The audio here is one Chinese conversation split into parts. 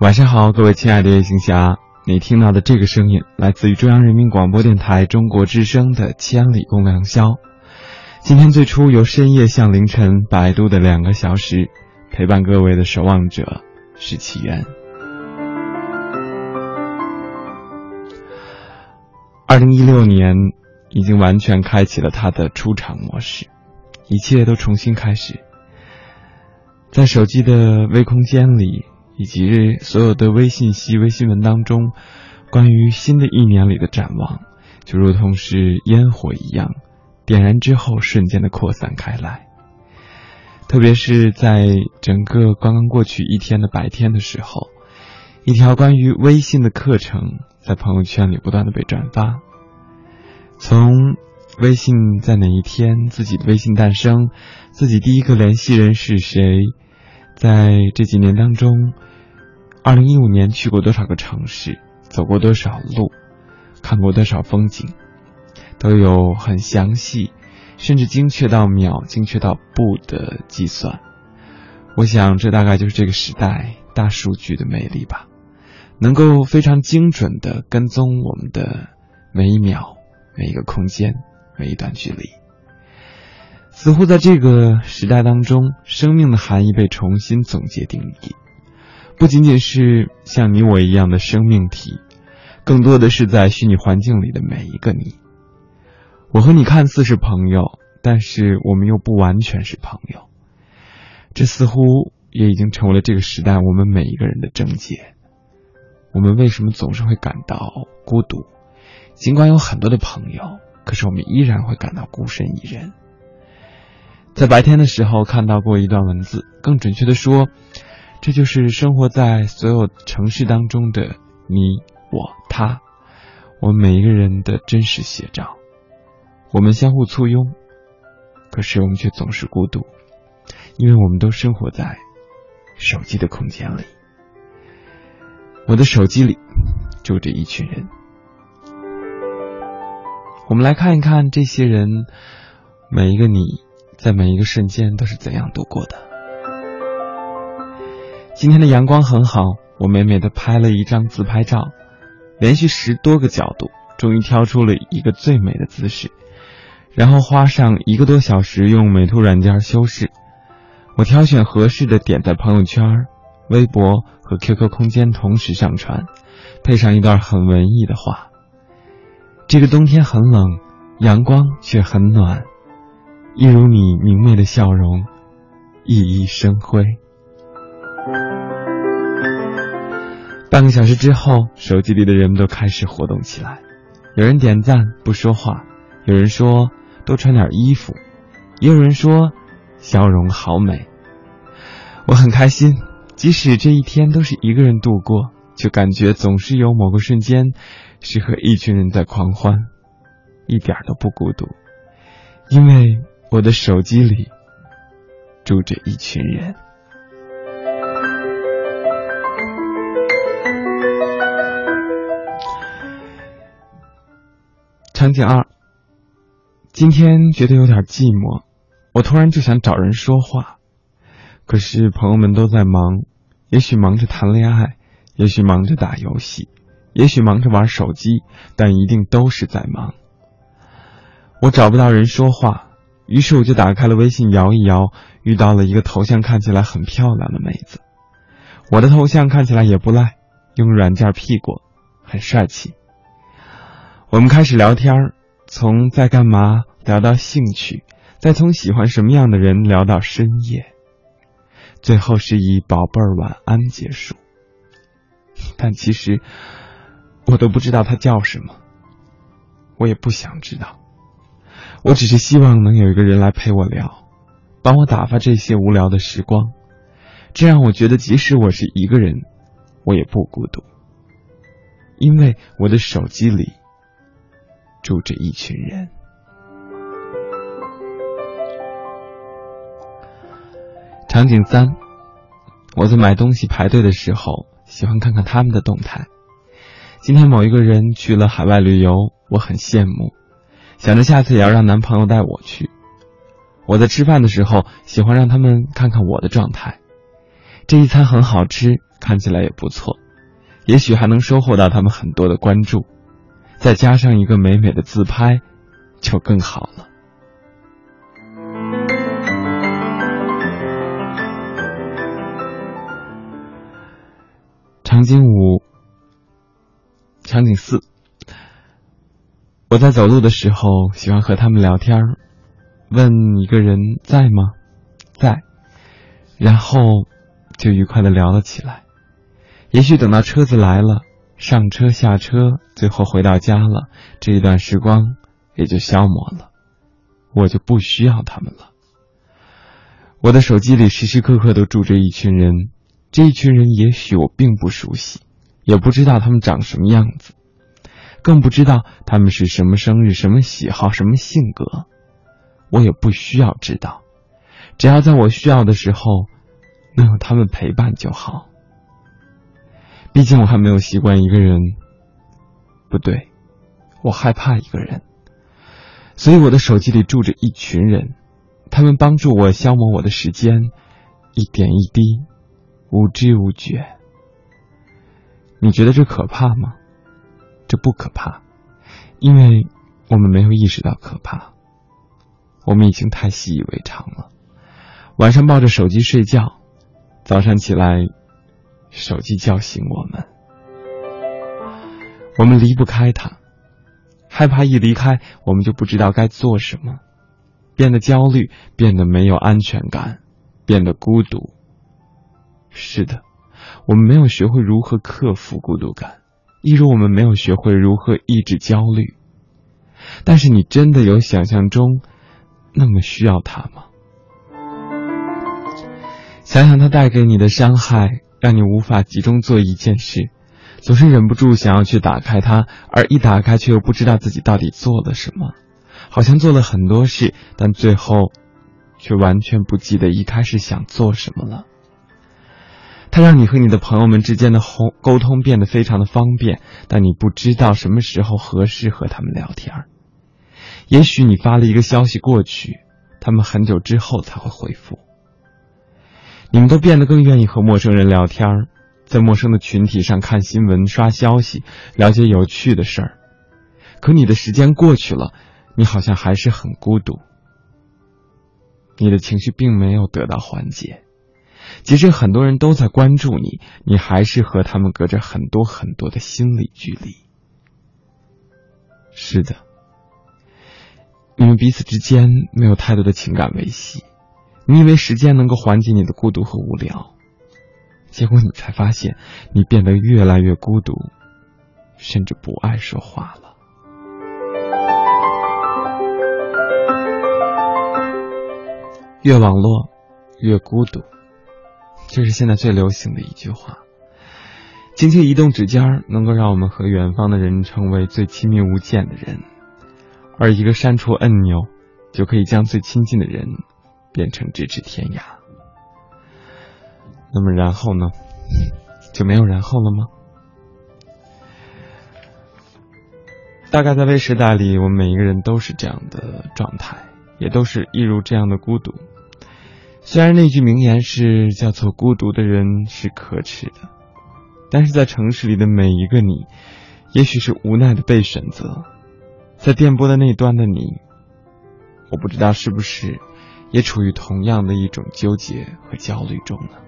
晚上好，各位亲爱的夜行侠，你听到的这个声音来自于中央人民广播电台中国之声的《千里共良宵》。今天最初由深夜向凌晨摆渡的两个小时，陪伴各位的守望者是起源。二零一六年已经完全开启了他的出场模式，一切都重新开始。在手机的微空间里，以及所有的微信息、微新闻当中，关于新的一年里的展望，就如同是烟火一样，点燃之后瞬间的扩散开来。特别是在整个刚刚过去一天的白天的时候，一条关于微信的课程在朋友圈里不断的被转发。从微信在哪一天，自己的微信诞生，自己第一个联系人是谁，在这几年当中，二零一五年去过多少个城市，走过多少路，看过多少风景，都有很详细，甚至精确到秒、精确到步的计算。我想，这大概就是这个时代大数据的魅力吧，能够非常精准的跟踪我们的每一秒。每一个空间，每一段距离，似乎在这个时代当中，生命的含义被重新总结定义，不仅仅是像你我一样的生命体，更多的是在虚拟环境里的每一个你。我和你看似是朋友，但是我们又不完全是朋友。这似乎也已经成为了这个时代我们每一个人的症结。我们为什么总是会感到孤独？尽管有很多的朋友，可是我们依然会感到孤身一人。在白天的时候看到过一段文字，更准确的说，这就是生活在所有城市当中的你、我、他，我们每一个人的真实写照。我们相互簇拥，可是我们却总是孤独，因为我们都生活在手机的空间里。我的手机里住着一群人。我们来看一看这些人，每一个你，在每一个瞬间都是怎样度过的。今天的阳光很好，我美美的拍了一张自拍照，连续十多个角度，终于挑出了一个最美的姿势，然后花上一个多小时用美图软件修饰。我挑选合适的点在朋友圈、微博和 QQ 空间同时上传，配上一段很文艺的话。这个冬天很冷，阳光却很暖，一如你明媚的笑容，熠熠生辉。半个小时之后，手机里的人们都开始活动起来，有人点赞不说话，有人说多穿点衣服，也有人说笑容好美。我很开心，即使这一天都是一个人度过，就感觉总是有某个瞬间。是和一群人在狂欢，一点都不孤独，因为我的手机里住着一群人。场景二，今天觉得有点寂寞，我突然就想找人说话，可是朋友们都在忙，也许忙着谈恋爱，也许忙着打游戏。也许忙着玩手机，但一定都是在忙。我找不到人说话，于是我就打开了微信摇一摇，遇到了一个头像看起来很漂亮的妹子。我的头像看起来也不赖，用软件 P 过，很帅气。我们开始聊天，从在干嘛聊到兴趣，再从喜欢什么样的人聊到深夜，最后是以宝贝儿晚安结束。但其实。我都不知道他叫什么，我也不想知道。我只是希望能有一个人来陪我聊，帮我打发这些无聊的时光，这样我觉得即使我是一个人，我也不孤独，因为我的手机里住着一群人。场景三，我在买东西排队的时候，喜欢看看他们的动态。今天某一个人去了海外旅游，我很羡慕，想着下次也要让男朋友带我去。我在吃饭的时候，喜欢让他们看看我的状态。这一餐很好吃，看起来也不错，也许还能收获到他们很多的关注，再加上一个美美的自拍，就更好了。场景五，场景四。我在走路的时候，喜欢和他们聊天问一个人在吗？在，然后就愉快的聊了起来。也许等到车子来了，上车下车，最后回到家了，这一段时光也就消磨了，我就不需要他们了。我的手机里时时刻刻都住着一群人。这一群人也许我并不熟悉，也不知道他们长什么样子，更不知道他们是什么生日、什么喜好、什么性格，我也不需要知道，只要在我需要的时候能有他们陪伴就好。毕竟我还没有习惯一个人，不对，我害怕一个人，所以我的手机里住着一群人，他们帮助我消磨我的时间，一点一滴。无知无觉，你觉得这可怕吗？这不可怕，因为我们没有意识到可怕，我们已经太习以为常了。晚上抱着手机睡觉，早上起来，手机叫醒我们，我们离不开它，害怕一离开，我们就不知道该做什么，变得焦虑，变得没有安全感，变得孤独。是的，我们没有学会如何克服孤独感，一如我们没有学会如何抑制焦虑。但是，你真的有想象中那么需要它吗？想想它带给你的伤害，让你无法集中做一件事，总是忍不住想要去打开它，而一打开却又不知道自己到底做了什么，好像做了很多事，但最后却完全不记得一开始想做什么了。它让你和你的朋友们之间的沟沟通变得非常的方便，但你不知道什么时候合适和他们聊天。也许你发了一个消息过去，他们很久之后才会回复。你们都变得更愿意和陌生人聊天，在陌生的群体上看新闻、刷消息、了解有趣的事儿。可你的时间过去了，你好像还是很孤独，你的情绪并没有得到缓解。即使很多人都在关注你，你还是和他们隔着很多很多的心理距离。是的，你们彼此之间没有太多的情感维系。你以为时间能够缓解你的孤独和无聊，结果你才发现，你变得越来越孤独，甚至不爱说话了。越网络，越孤独。这是现在最流行的一句话。轻轻移动指尖，能够让我们和远方的人成为最亲密无间的人；而一个删除按钮，就可以将最亲近的人变成咫尺天涯。那么然后呢？就没有然后了吗？大概在微时代里，我们每一个人都是这样的状态，也都是一如这样的孤独。虽然那句名言是叫做“孤独的人是可耻的”，但是在城市里的每一个你，也许是无奈的被选择。在电波的那端的你，我不知道是不是也处于同样的一种纠结和焦虑中呢？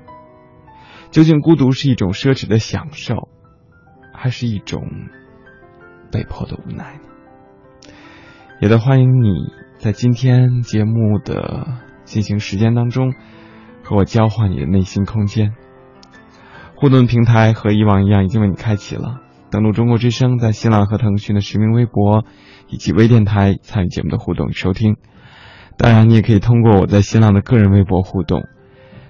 究竟孤独是一种奢侈的享受，还是一种被迫的无奈呢？也都欢迎你在今天节目的。进行时间当中，和我交换你的内心空间。互动平台和以往一样，已经为你开启了。登录中国之声，在新浪和腾讯的实名微博以及微电台参与节目的互动与收听。当然，你也可以通过我在新浪的个人微博互动，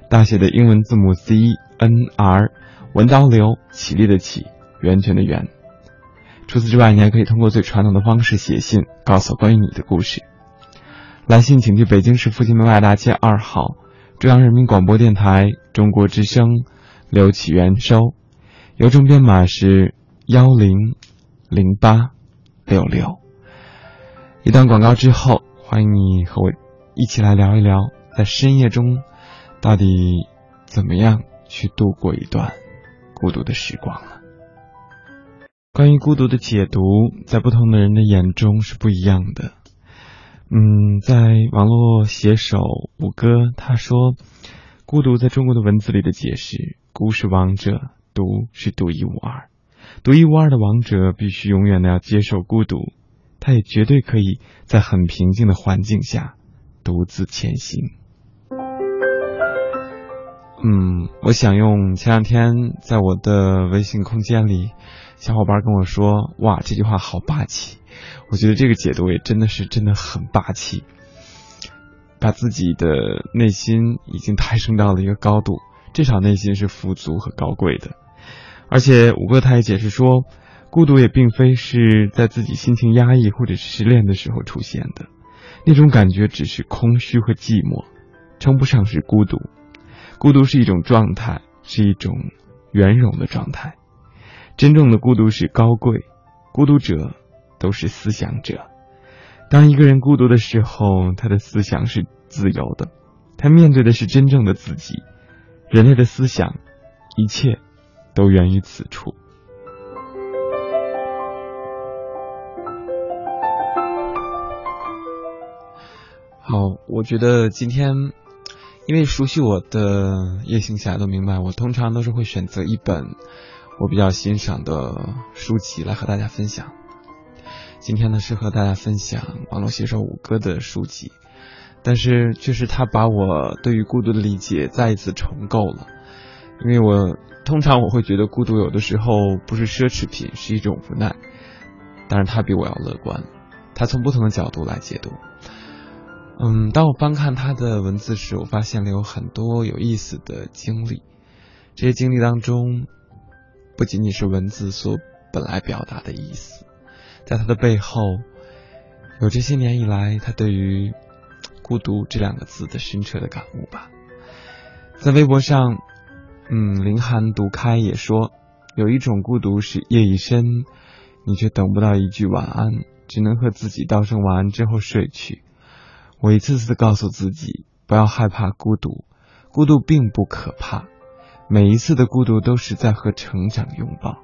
大写的英文字母 C N R 文刀流起立的起源泉的源。除此之外，你还可以通过最传统的方式写信，告诉我关于你的故事。来信请去北京市复兴门外大街二号中央人民广播电台中国之声，刘启元收，邮政编码是幺零零八六六。一段广告之后，欢迎你和我一起来聊一聊，在深夜中到底怎么样去度过一段孤独的时光了。关于孤独的解读，在不同的人的眼中是不一样的。嗯，在网络写手五哥他说，孤独在中国的文字里的解释：孤是王者，独是独一无二。独一无二的王者必须永远的要接受孤独，他也绝对可以在很平静的环境下独自前行。嗯，我想用前两天在我的微信空间里，小伙伴跟我说：“哇，这句话好霸气。”我觉得这个解读也真的是真的很霸气，把自己的内心已经抬升到了一个高度，至少内心是富足和高贵的。而且五哥他也解释说，孤独也并非是在自己心情压抑或者是失恋的时候出现的，那种感觉只是空虚和寂寞，称不上是孤独。孤独是一种状态，是一种圆融的状态。真正的孤独是高贵，孤独者。都是思想者。当一个人孤独的时候，他的思想是自由的，他面对的是真正的自己。人类的思想，一切都源于此处。好，我觉得今天，因为熟悉我的夜行侠都明白，我通常都是会选择一本我比较欣赏的书籍来和大家分享。今天呢是和大家分享网络写手五哥的书籍，但是却是他把我对于孤独的理解再一次重构了。因为我通常我会觉得孤独有的时候不是奢侈品，是一种无奈。但是他比我要乐观，他从不同的角度来解读。嗯，当我翻看他的文字时，我发现了有很多有意思的经历。这些经历当中，不仅仅是文字所本来表达的意思。在他的背后，有这些年以来他对于“孤独”这两个字的深彻的感悟吧。在微博上，嗯，林寒独开也说，有一种孤独是夜已深，你却等不到一句晚安，只能和自己道声晚安之后睡去。我一次次的告诉自己，不要害怕孤独，孤独并不可怕，每一次的孤独都是在和成长拥抱，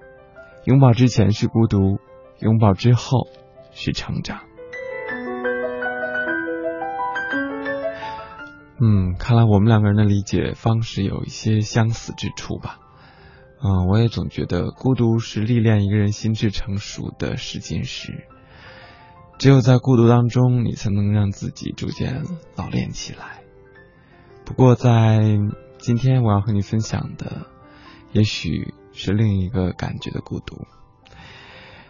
拥抱之前是孤独。拥抱之后是成长。嗯，看来我们两个人的理解方式有一些相似之处吧。嗯，我也总觉得孤独是历练一个人心智成熟的试金石。只有在孤独当中，你才能让自己逐渐老练起来。不过，在今天我要和你分享的，也许是另一个感觉的孤独。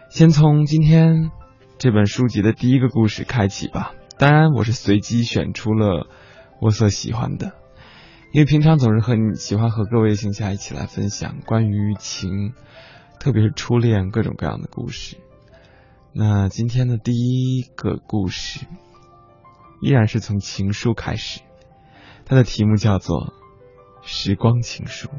先从今天这本书籍的第一个故事开启吧。当然，我是随机选出了我所喜欢的，因为平常总是和你喜欢和各位行侠一起来分享关于情，特别是初恋各种各样的故事。那今天的第一个故事依然是从情书开始，它的题目叫做《时光情书》。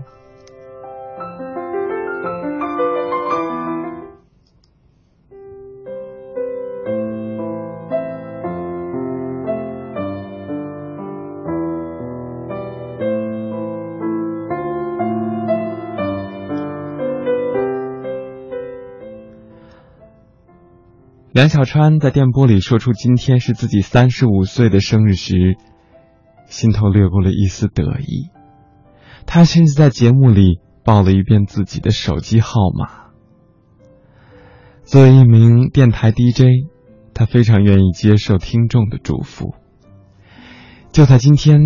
梁小川在电波里说出今天是自己三十五岁的生日时，心头掠过了一丝得意。他甚至在节目里报了一遍自己的手机号码。作为一名电台 DJ，他非常愿意接受听众的祝福。就在今天，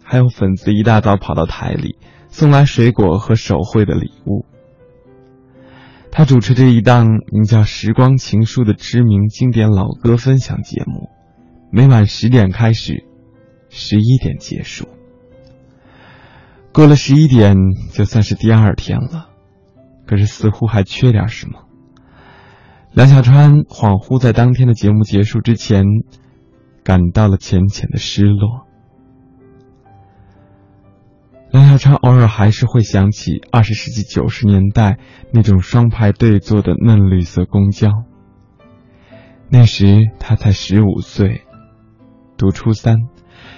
还有粉丝一大早跑到台里送来水果和手绘的礼物。他主持着一档名叫《时光情书》的知名经典老歌分享节目，每晚十点开始，十一点结束。过了十一点，就算是第二天了。可是似乎还缺点什么。梁小川恍惚在当天的节目结束之前，感到了浅浅的失落。梁小川偶尔还是会想起二十世纪九十年代那种双排对坐的嫩绿色公交。那时他才十五岁，读初三，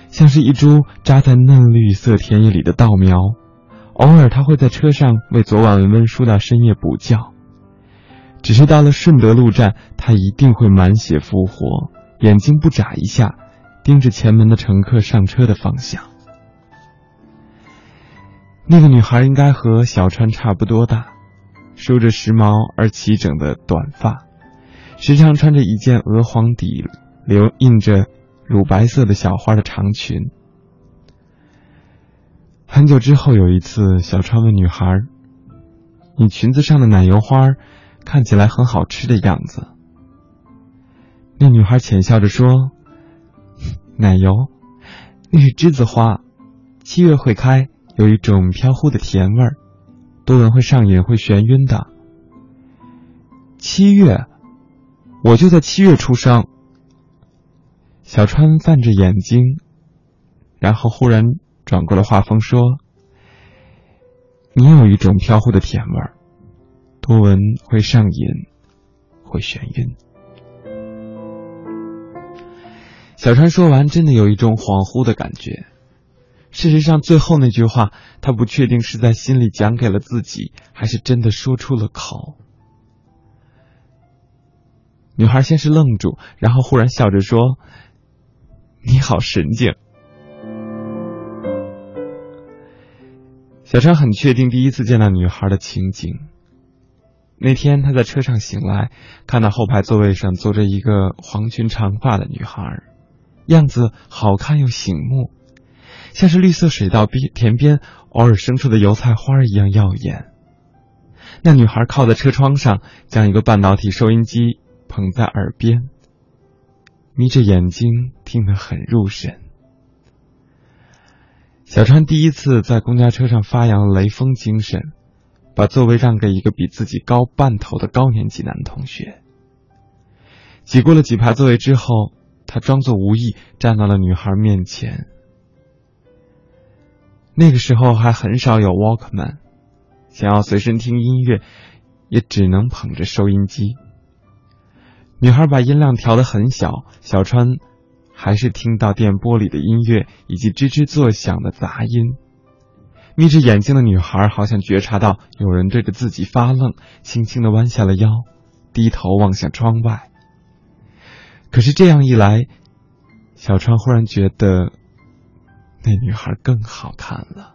像是一株扎在嫩绿色田野里的稻苗，偶尔他会在车上为昨晚温书到深夜补觉。只是到了顺德路站，他一定会满血复活，眼睛不眨一下，盯着前门的乘客上车的方向。那个女孩应该和小川差不多大，梳着时髦而齐整的短发，时常穿着一件鹅黄底、留印着乳白色的小花的长裙。很久之后，有一次，小川问女孩：“你裙子上的奶油花？”看起来很好吃的样子。那女孩浅笑着说：“奶油，那是栀子花，七月会开，有一种飘忽的甜味儿，多闻会上瘾，会眩晕的。七月，我就在七月出生。”小川泛着眼睛，然后忽然转过了画风说：“你有一种飘忽的甜味儿。”多闻会上瘾，会眩晕。小川说完，真的有一种恍惚的感觉。事实上，最后那句话，他不确定是在心里讲给了自己，还是真的说出了口。女孩先是愣住，然后忽然笑着说：“你好神经。”小川很确定第一次见到女孩的情景。那天他在车上醒来，看到后排座位上坐着一个黄裙长发的女孩，样子好看又醒目，像是绿色水稻边田边偶尔生出的油菜花一样耀眼。那女孩靠在车窗上，将一个半导体收音机捧在耳边，眯着眼睛听得很入神。小川第一次在公交车上发扬雷锋精神。把座位让给一个比自己高半头的高年级男同学。挤过了几排座位之后，他装作无意站到了女孩面前。那个时候还很少有 Walkman，想要随身听音乐，也只能捧着收音机。女孩把音量调得很小，小川还是听到电波里的音乐以及吱吱作响的杂音。眯着眼睛的女孩好像觉察到有人对着自己发愣，轻轻地弯下了腰，低头望向窗外。可是这样一来，小川忽然觉得那女孩更好看了。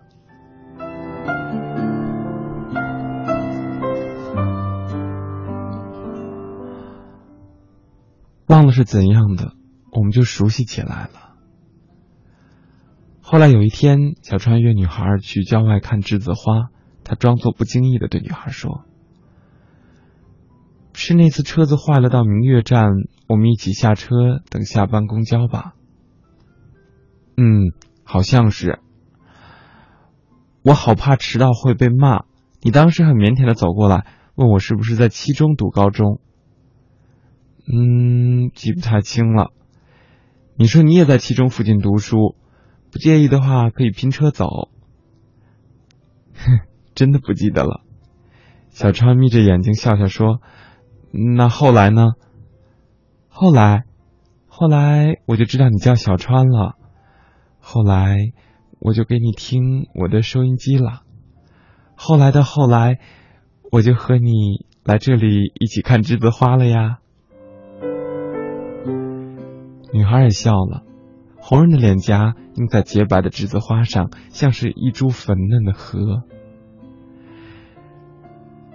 忘了是怎样的，我们就熟悉起来了。后来有一天，小川约女孩去郊外看栀子花，他装作不经意的对女孩说：“是那次车子坏了到明月站，我们一起下车等下班公交吧？”“嗯，好像是。”“我好怕迟到会被骂。”你当时很腼腆的走过来，问我是不是在七中读高中。嗯，记不太清了。你说你也在七中附近读书。不介意的话，可以拼车走。哼，真的不记得了。小川眯着眼睛笑笑说：“那后来呢？后来，后来我就知道你叫小川了。后来，我就给你听我的收音机了。后来的后来，我就和你来这里一起看栀子花了呀。”女孩也笑了。红润的脸颊映在洁白的栀子花上，像是一株粉嫩的荷。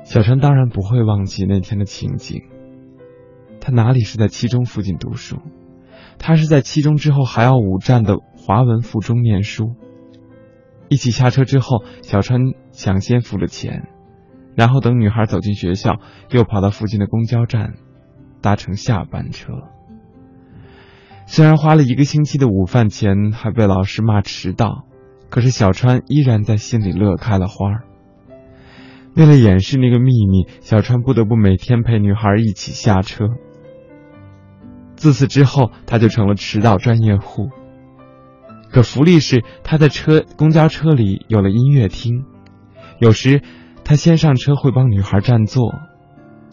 小川当然不会忘记那天的情景。他哪里是在七中附近读书？他是在七中之后还要五站的华文附中念书。一起下车之后，小川抢先付了钱，然后等女孩走进学校，又跑到附近的公交站，搭乘下班车。虽然花了一个星期的午饭钱，还被老师骂迟到，可是小川依然在心里乐开了花。为了掩饰那个秘密，小川不得不每天陪女孩一起下车。自此之后，他就成了迟到专业户。可福利是，他在车公交车里有了音乐厅，有时他先上车会帮女孩占座，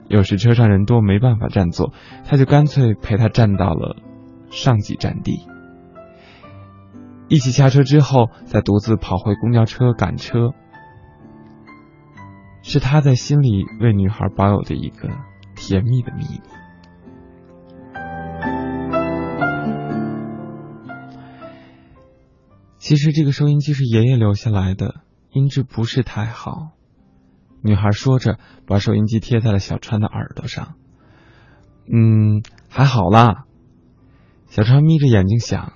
有时车上人多没办法占座，他就干脆陪她站到了。上几站地，一起下车之后，再独自跑回公交车赶车，是他在心里为女孩保有的一个甜蜜的秘密。其实这个收音机是爷爷留下来的，音质不是太好。女孩说着，把收音机贴在了小川的耳朵上。嗯，还好啦。小川眯着眼睛想，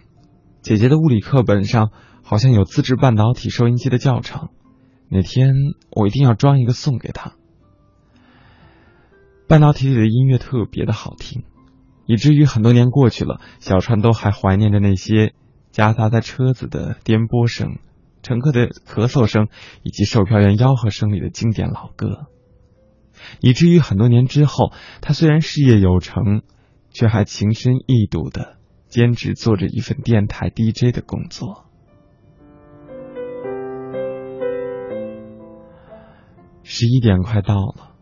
姐姐的物理课本上好像有自制半导体收音机的教程，哪天我一定要装一个送给她。半导体里的音乐特别的好听，以至于很多年过去了，小川都还怀念着那些。夹杂在车子的颠簸声、乘客的咳嗽声以及售票员吆喝声里的经典老歌，以至于很多年之后，他虽然事业有成，却还情深意笃的兼职做着一份电台 DJ 的工作。十一点快到了，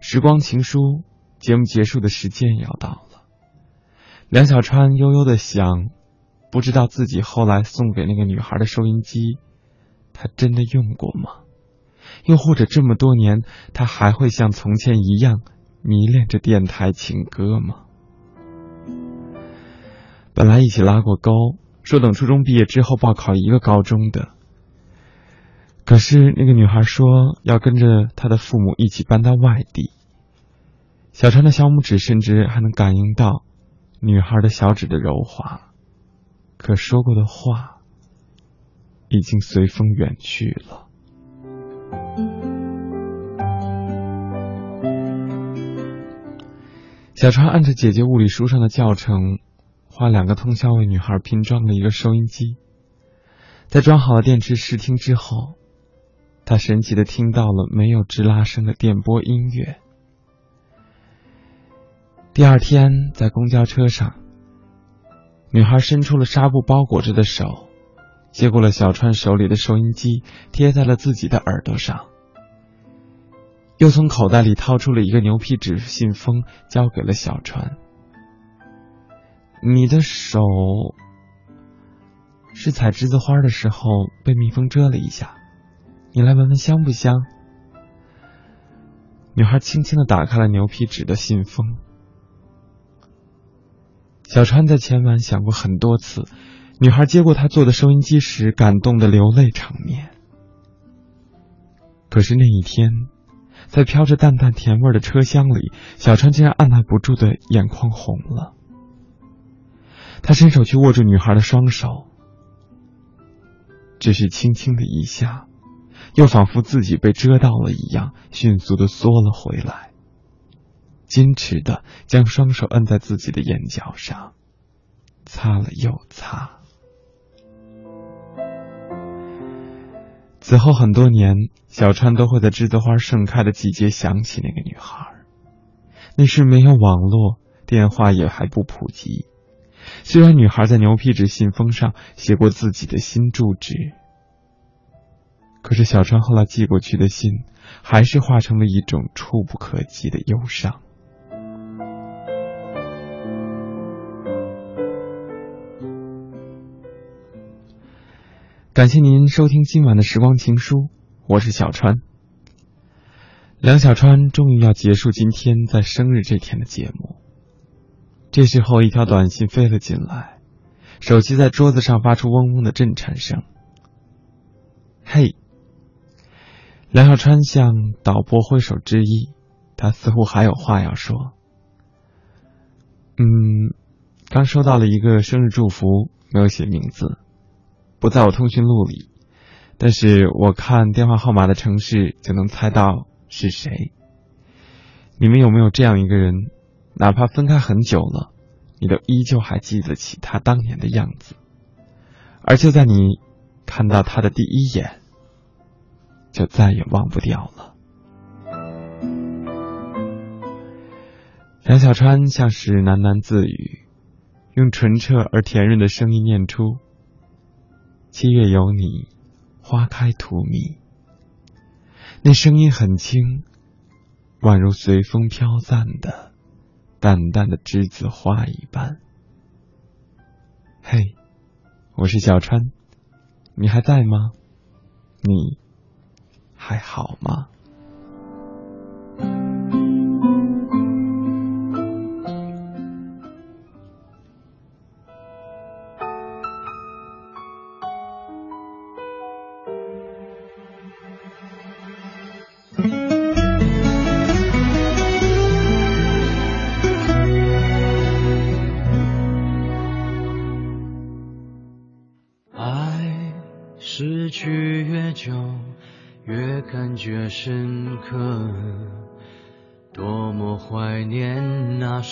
时光情书节目结束的时间也要到了，梁小川悠悠的想。不知道自己后来送给那个女孩的收音机，他真的用过吗？又或者这么多年，他还会像从前一样迷恋着电台情歌吗？本来一起拉过钩，说等初中毕业之后报考一个高中的，可是那个女孩说要跟着她的父母一起搬到外地。小川的小拇指甚至还能感应到女孩的小指的柔滑。可说过的话，已经随风远去了。小川按着姐姐物理书上的教程，花两个通宵为女孩拼装了一个收音机。在装好了电池试听之后，他神奇的听到了没有吱拉声的电波音乐。第二天在公交车上。女孩伸出了纱布包裹着的手，接过了小川手里的收音机，贴在了自己的耳朵上，又从口袋里掏出了一个牛皮纸信封，交给了小川。你的手是采栀子花的时候被蜜蜂蛰了一下，你来闻闻香不香？女孩轻轻的打开了牛皮纸的信封。小川在前晚想过很多次，女孩接过他做的收音机时感动的流泪场面。可是那一天，在飘着淡淡甜味的车厢里，小川竟然按捺不住的眼眶红了。他伸手去握住女孩的双手，只是轻轻的一下，又仿佛自己被遮到了一样，迅速的缩了回来。矜持的将双手摁在自己的眼角上，擦了又擦。此后很多年，小川都会在栀子花盛开的季节想起那个女孩。那时没有网络，电话也还不普及。虽然女孩在牛皮纸信封上写过自己的新住址，可是小川后来寄过去的信，还是化成了一种触不可及的忧伤。感谢您收听今晚的时光情书，我是小川。梁小川终于要结束今天在生日这天的节目。这时候，一条短信飞了进来，手机在桌子上发出嗡嗡的震颤声。嘿，梁小川向导播挥手致意，他似乎还有话要说。嗯，刚收到了一个生日祝福，没有写名字。不在我通讯录里，但是我看电话号码的城市就能猜到是谁。你们有没有这样一个人，哪怕分开很久了，你都依旧还记得起他当年的样子，而就在你看到他的第一眼，就再也忘不掉了。梁小川像是喃喃自语，用纯澈而甜润的声音念出。七月有你，花开荼蘼。那声音很轻，宛如随风飘散的淡淡的栀子花一般。嘿，我是小川，你还在吗？你还好吗？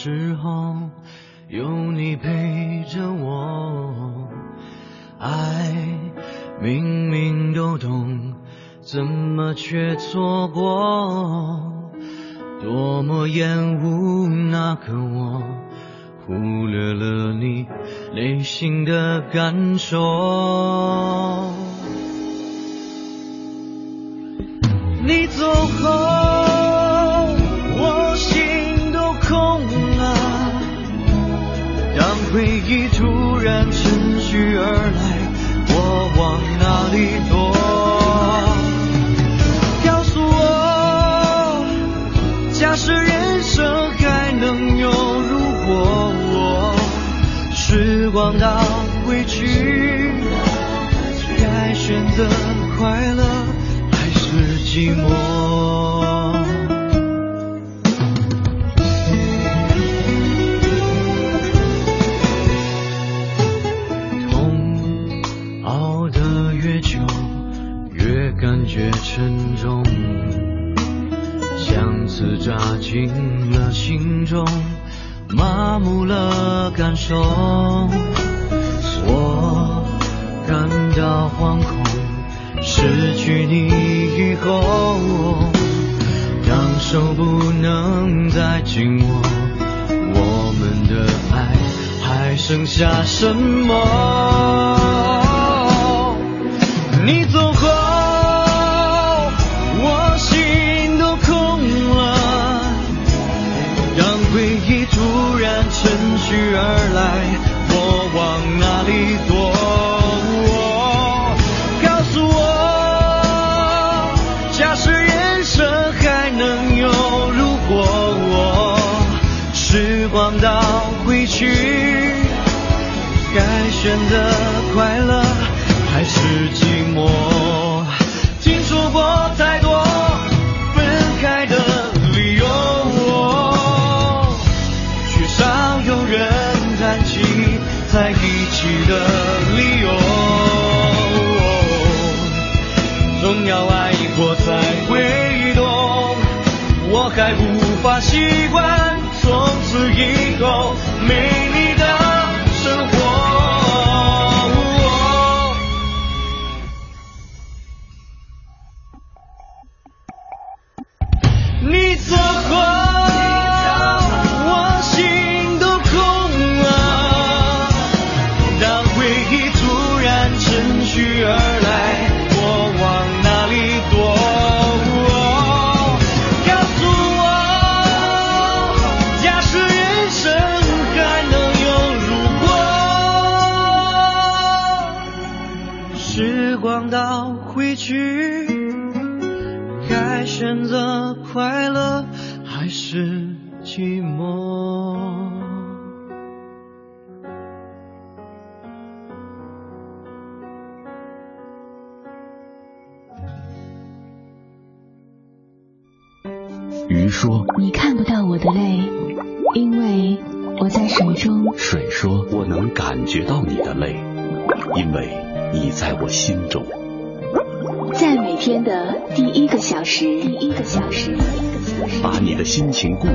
时候有你陪着我。爱明明都懂，怎么却错过？多么厌恶那个我，忽略了你内心的感受。然趁虚而来，我往哪里躲？告诉我，假设人生还能有如果，时光倒回去，该选择快乐还是寂寞？进了心中，麻木了感受。我感到惶恐，失去你以后，当手不能再紧握，我们的爱还剩下什么？你走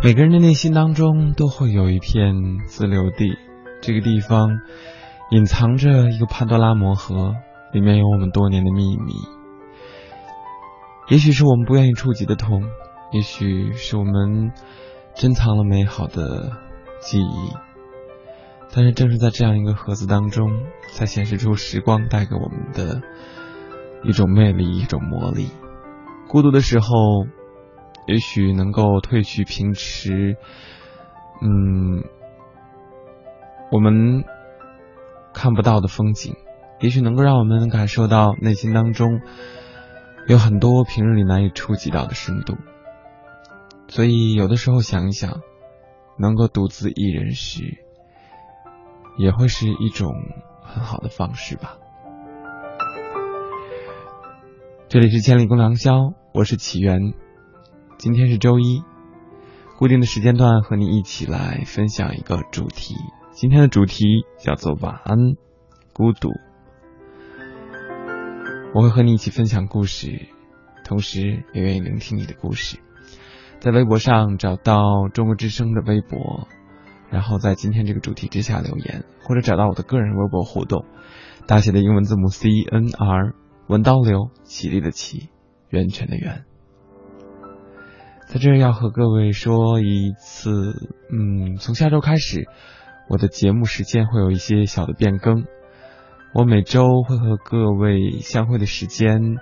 每个人的内心当中都会有一片自留地，这个地方隐藏着一个潘多拉魔盒，里面有我们多年的秘密。也许是我们不愿意触及的痛，也许是我们珍藏了美好的记忆。但是正是在这样一个盒子当中，才显示出时光带给我们的一种魅力，一种魔力。孤独的时候。也许能够褪去平时，嗯，我们看不到的风景，也许能够让我们感受到内心当中有很多平日里难以触及到的深度。所以有的时候想一想，能够独自一人时，也会是一种很好的方式吧。这里是千里共良宵，我是起源。今天是周一，固定的时间段和你一起来分享一个主题。今天的主题叫做晚安，孤独。我会和你一起分享故事，同时也愿意聆听你的故事。在微博上找到中国之声的微博，然后在今天这个主题之下留言，或者找到我的个人微博互动，大写的英文字母 C N R。文刀流，绮丽的绮，源泉的源，在这要和各位说一次，嗯，从下周开始，我的节目时间会有一些小的变更。我每周会和各位相会的时间，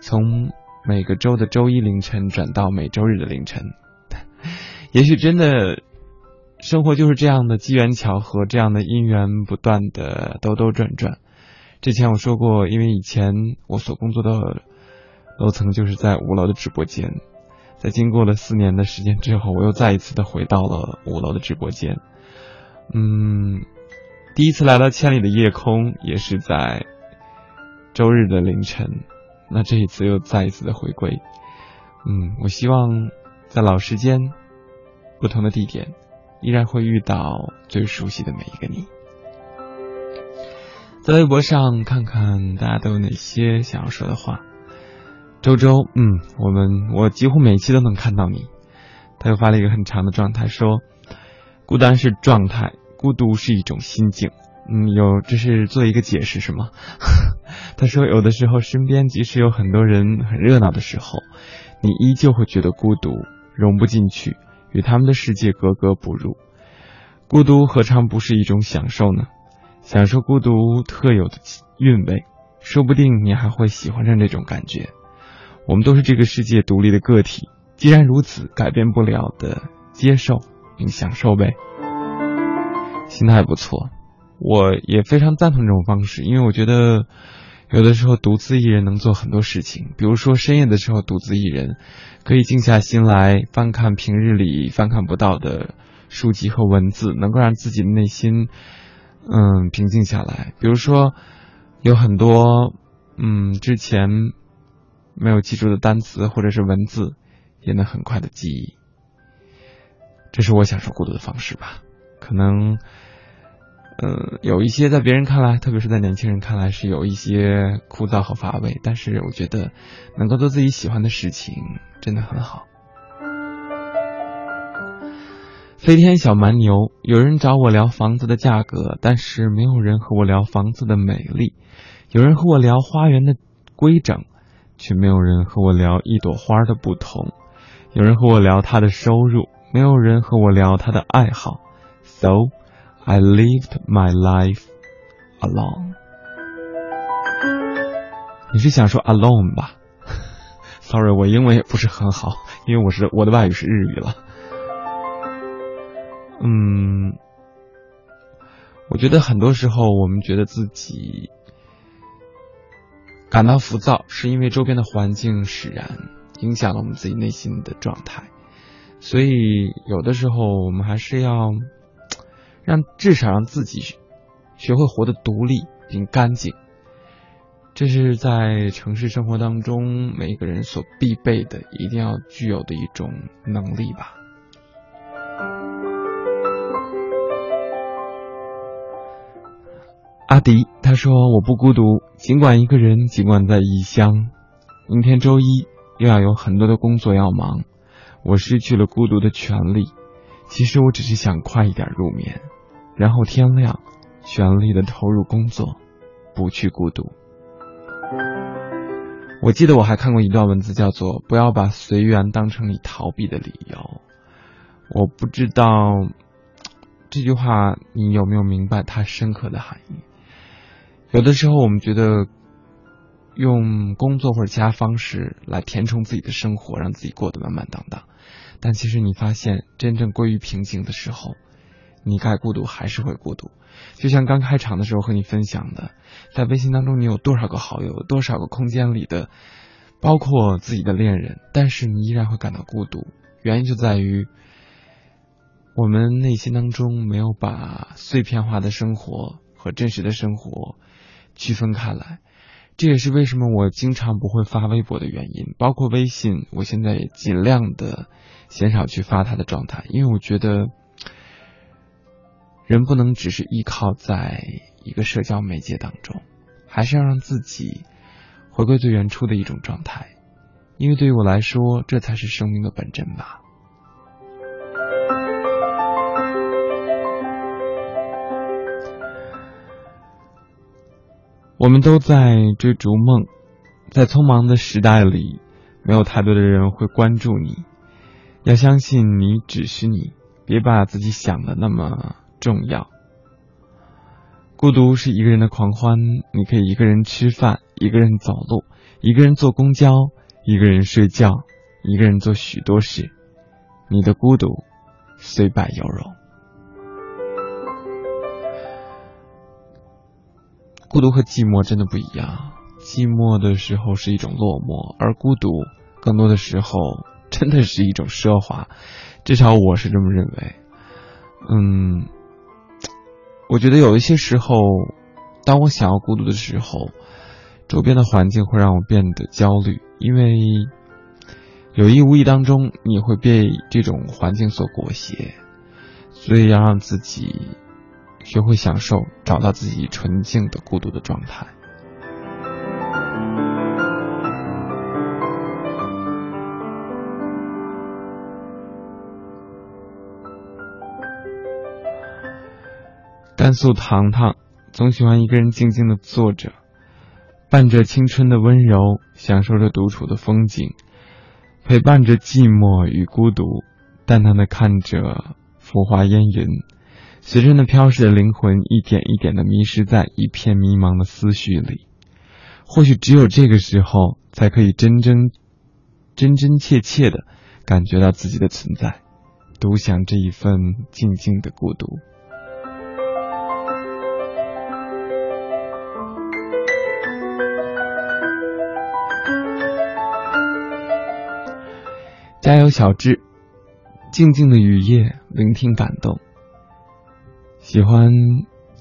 从每个周的周一凌晨转到每周日的凌晨。也许真的，生活就是这样的机缘巧合，这样的因缘不断的兜兜转转。之前我说过，因为以前我所工作的楼层就是在五楼的直播间，在经过了四年的时间之后，我又再一次的回到了五楼的直播间。嗯，第一次来到千里的夜空也是在周日的凌晨，那这一次又再一次的回归。嗯，我希望在老时间、不同的地点，依然会遇到最熟悉的每一个你。在微博上看看大家都有哪些想要说的话。周周，嗯，我们我几乎每一期都能看到你。他又发了一个很长的状态，说孤单是状态，孤独是一种心境。嗯，有这是做一个解释是吗？他说有的时候身边即使有很多人很热闹的时候，你依旧会觉得孤独，融不进去，与他们的世界格格不入。孤独何尝不是一种享受呢？享受孤独特有的韵味，说不定你还会喜欢上这种感觉。我们都是这个世界独立的个体，既然如此，改变不了的，接受并享受呗。心态不错，我也非常赞同这种方式，因为我觉得有的时候独自一人能做很多事情，比如说深夜的时候独自一人，可以静下心来翻看平日里翻看不到的书籍和文字，能够让自己的内心。嗯，平静下来。比如说，有很多嗯之前没有记住的单词或者是文字，也能很快的记忆。这是我享受孤独的方式吧。可能，嗯，有一些在别人看来，特别是在年轻人看来是有一些枯燥和乏味，但是我觉得能够做自己喜欢的事情，真的很好。飞天小蛮牛，有人找我聊房子的价格，但是没有人和我聊房子的美丽；有人和我聊花园的规整，却没有人和我聊一朵花的不同；有人和我聊他的收入，没有人和我聊他的爱好。So I lived my life alone。你是想说 alone 吧？Sorry，我英文也不是很好，因为我是我的外语是日语了。嗯，我觉得很多时候我们觉得自己感到浮躁，是因为周边的环境使然，影响了我们自己内心的状态。所以有的时候我们还是要让至少让自己学会活得独立并干净，这是在城市生活当中每个人所必备的、一定要具有的一种能力吧。阿迪他说：“我不孤独，尽管一个人，尽管在异乡。明天周一又要有很多的工作要忙，我失去了孤独的权利。其实我只是想快一点入眠，然后天亮，全力的投入工作，不去孤独。”我记得我还看过一段文字，叫做“不要把随缘当成你逃避的理由”。我不知道这句话你有没有明白它深刻的含义。有的时候，我们觉得用工作或者其他方式来填充自己的生活，让自己过得满满当当。但其实你发现，真正归于平静的时候，你该孤独还是会孤独。就像刚开场的时候和你分享的，在微信当中你有多少个好友，多少个空间里的，包括自己的恋人，但是你依然会感到孤独。原因就在于我们内心当中没有把碎片化的生活和真实的生活区分开来。这也是为什么我经常不会发微博的原因，包括微信，我现在也尽量的减少去发他的状态，因为我觉得人不能只是依靠在一个社交媒介当中，还是要让自己回归最原初的一种状态，因为对于我来说，这才是生命的本真吧。我们都在追逐梦，在匆忙的时代里，没有太多的人会关注你。要相信你只是你，别把自己想的那么重要。孤独是一个人的狂欢，你可以一个人吃饭，一个人走路，一个人坐公交，一个人睡觉，一个人做许多事。你的孤独虽败犹荣。孤独和寂寞真的不一样，寂寞的时候是一种落寞，而孤独更多的时候真的是一种奢华，至少我是这么认为。嗯，我觉得有一些时候，当我想要孤独的时候，周边的环境会让我变得焦虑，因为有意无意当中你会被这种环境所裹挟，所以要让自己。学会享受，找到自己纯净的孤独的状态。甘肃糖糖总喜欢一个人静静的坐着，伴着青春的温柔，享受着独处的风景，陪伴着寂寞与孤独，淡淡的看着浮华烟云。随着那飘逝的灵魂，一点一点的迷失在一片迷茫的思绪里。或许只有这个时候，才可以真真、真真切切的感觉到自己的存在，独享这一份静静的孤独。加油，小智！静静的雨夜，聆听感动。喜欢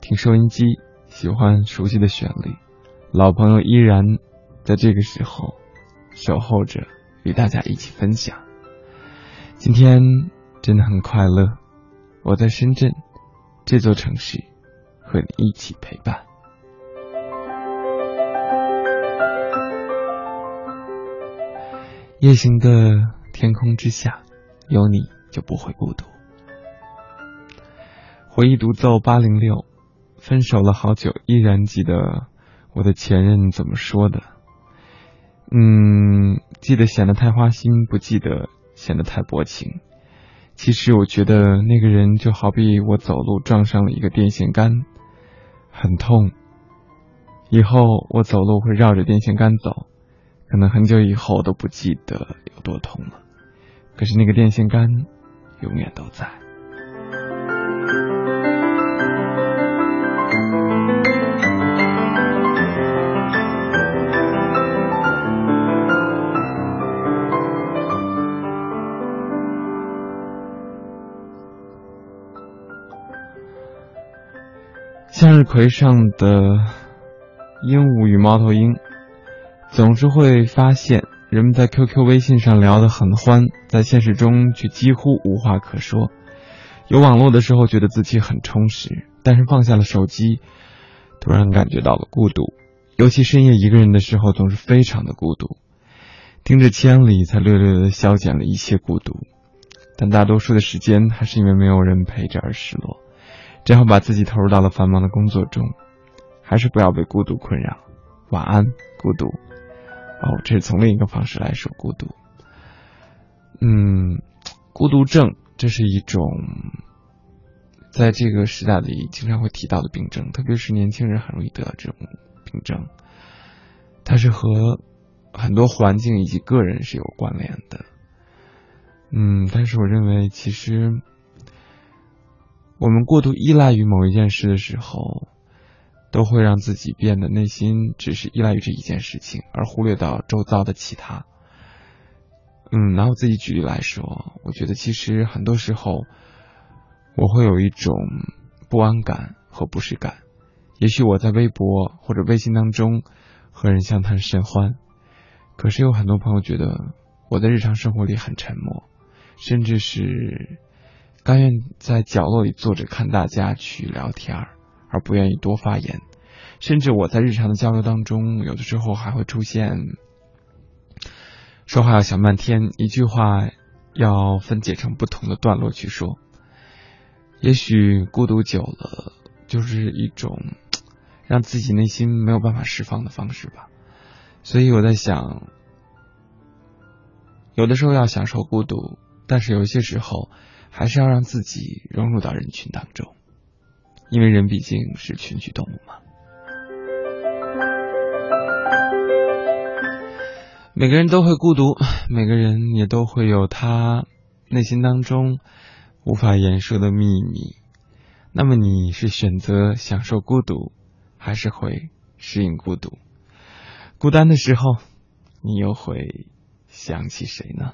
听收音机，喜欢熟悉的旋律，老朋友依然在这个时候守候着，与大家一起分享。今天真的很快乐，我在深圳这座城市和你一起陪伴。夜行的天空之下，有你就不会孤独。回忆独奏八零六，分手了好久，依然记得我的前任怎么说的。嗯，记得显得太花心，不记得显得太薄情。其实我觉得那个人就好比我走路撞上了一个电线杆，很痛。以后我走路会绕着电线杆走，可能很久以后都不记得有多痛了。可是那个电线杆永远都在。葵上的鹦鹉与猫头鹰，总是会发现人们在 QQ、微信上聊得很欢，在现实中却几乎无话可说。有网络的时候觉得自己很充实，但是放下了手机，突然感觉到了孤独。尤其深夜一个人的时候，总是非常的孤独。听着千里，才略略的消减了一些孤独，但大多数的时间还是因为没有人陪着而失落。只好把自己投入到了繁忙的工作中，还是不要被孤独困扰。晚安，孤独。哦，这是从另一个方式来说孤独。嗯，孤独症这是一种在这个时代里经常会提到的病症，特别是年轻人很容易得到这种病症。它是和很多环境以及个人是有关联的。嗯，但是我认为其实。我们过度依赖于某一件事的时候，都会让自己变得内心只是依赖于这一件事情，而忽略到周遭的其他。嗯，拿我自己举例来说，我觉得其实很多时候我会有一种不安感和不适感。也许我在微博或者微信当中和人相谈甚欢，可是有很多朋友觉得我在日常生活里很沉默，甚至是。甘愿在角落里坐着看大家去聊天而不愿意多发言。甚至我在日常的交流当中，有的时候还会出现说话要想半天，一句话要分解成不同的段落去说。也许孤独久了，就是一种让自己内心没有办法释放的方式吧。所以我在想，有的时候要享受孤独，但是有一些时候。还是要让自己融入到人群当中，因为人毕竟是群居动物嘛。每个人都会孤独，每个人也都会有他内心当中无法言说的秘密。那么你是选择享受孤独，还是会适应孤独？孤单的时候，你又会想起谁呢？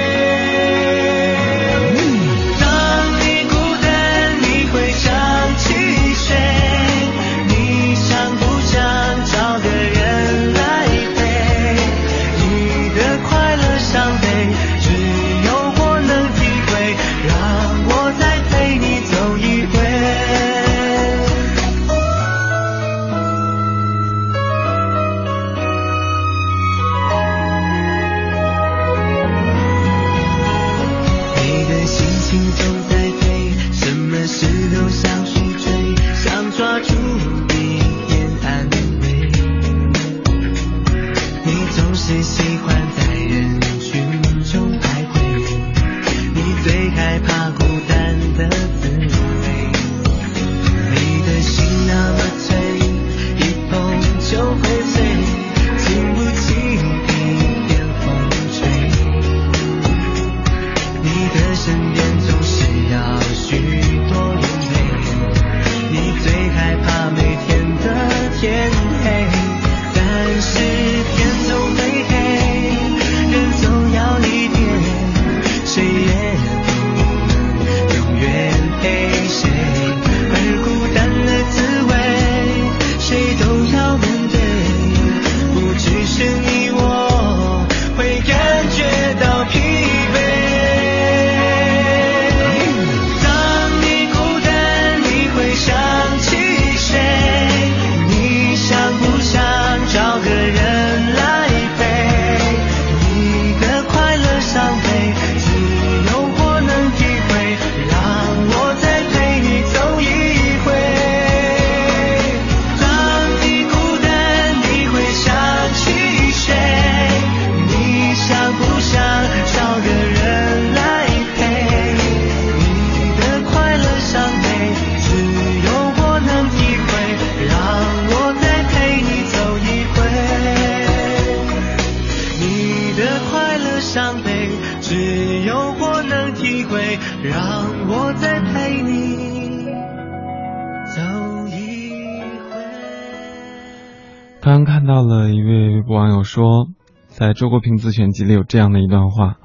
说，在周国平自选集里有这样的一段话：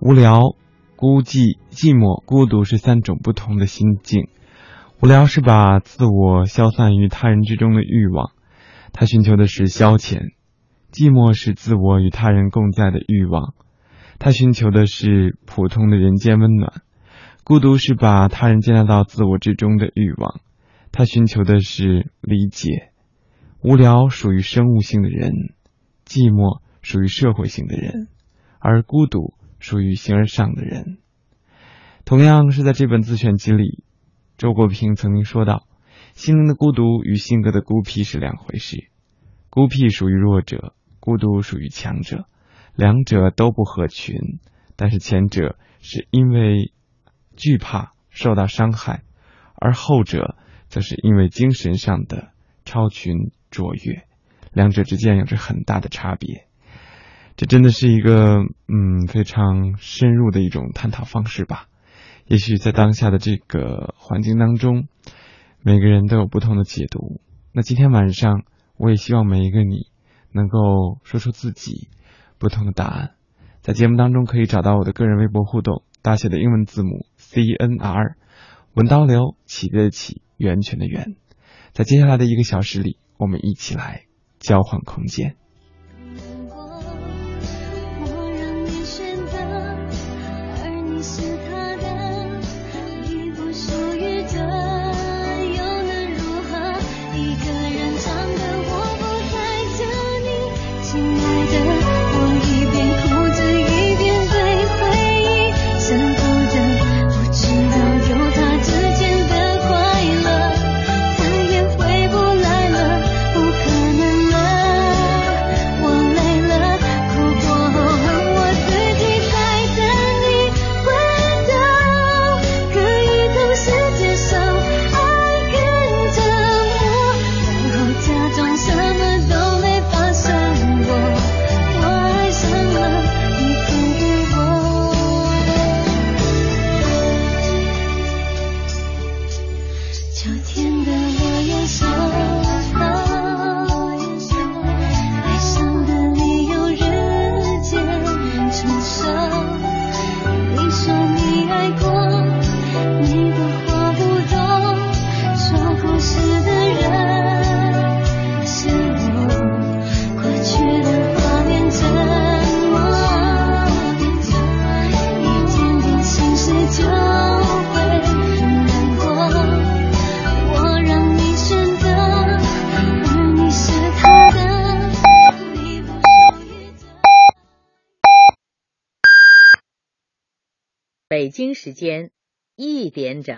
无聊、孤寂、寂寞、孤独是三种不同的心境。无聊是把自我消散于他人之中的欲望，他寻求的是消遣；寂寞是自我与他人共在的欲望，他寻求的是普通的人间温暖；孤独是把他人接纳到自我之中的欲望，他寻求的是理解。无聊属于生物性的人，寂寞属于社会性的人，而孤独属于形而上的人。同样是在这本自选集里。周国平曾经说到：“心灵的孤独与性格的孤僻是两回事，孤僻属于弱者，孤独属于强者，两者都不合群。但是前者是因为惧怕受到伤害，而后者则是因为精神上的超群卓越，两者之间有着很大的差别。这真的是一个嗯非常深入的一种探讨方式吧。”也许在当下的这个环境当中，每个人都有不同的解读。那今天晚上，我也希望每一个你能够说出自己不同的答案。在节目当中可以找到我的个人微博互动，大写的英文字母 C N R，文刀流起的起，源泉的源。在接下来的一个小时里，我们一起来交换空间。时间一点整。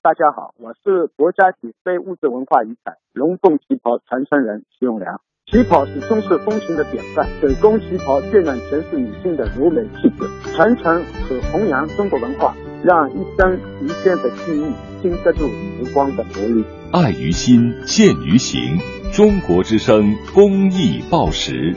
大家好，我是国家级非物质文化遗产龙凤旗袍传承人徐永良。旗袍是中式风情的典范，手工旗袍渲染全是女性的柔美气质。传承和弘扬中国文化，让一生一世的记忆经得住时光的磨砺。爱于心，见于行。中国之声公益报时。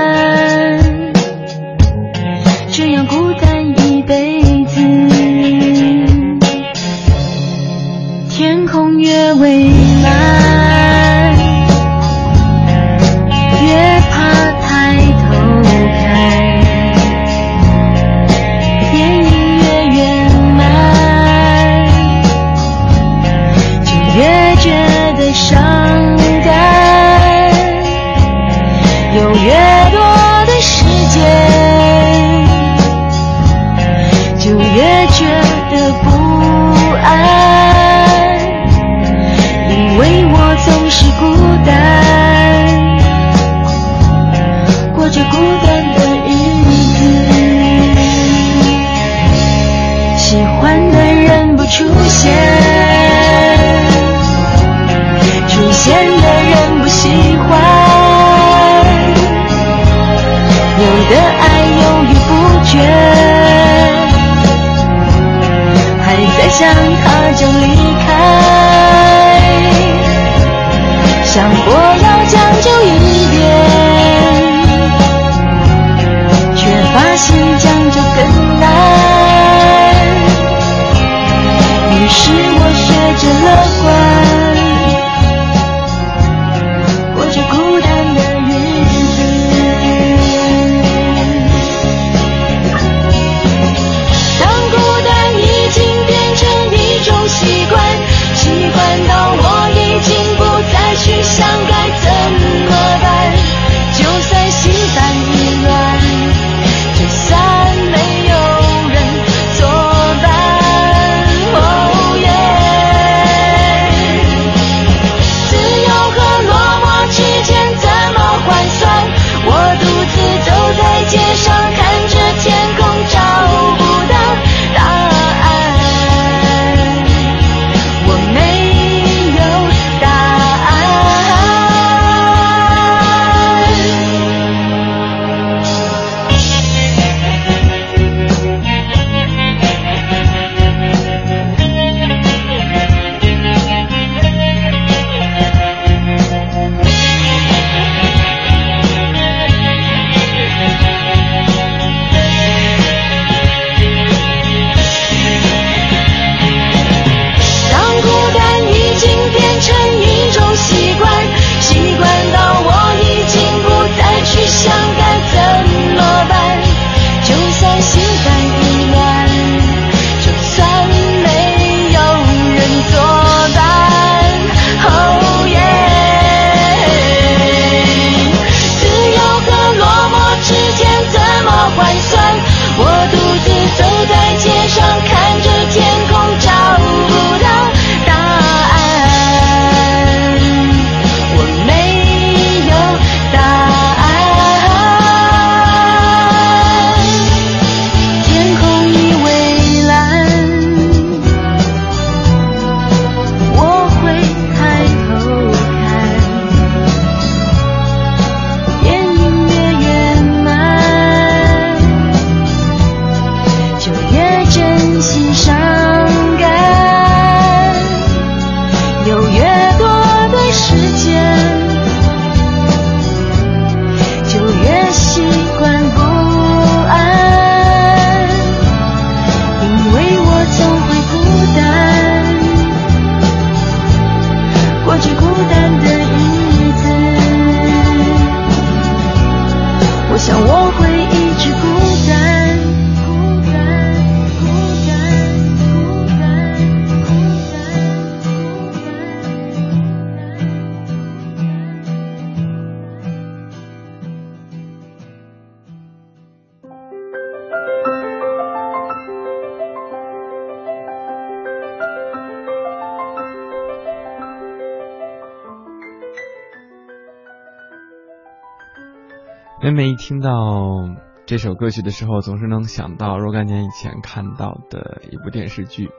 听到这首歌曲的时候，总是能想到若干年以前看到的一部电视剧，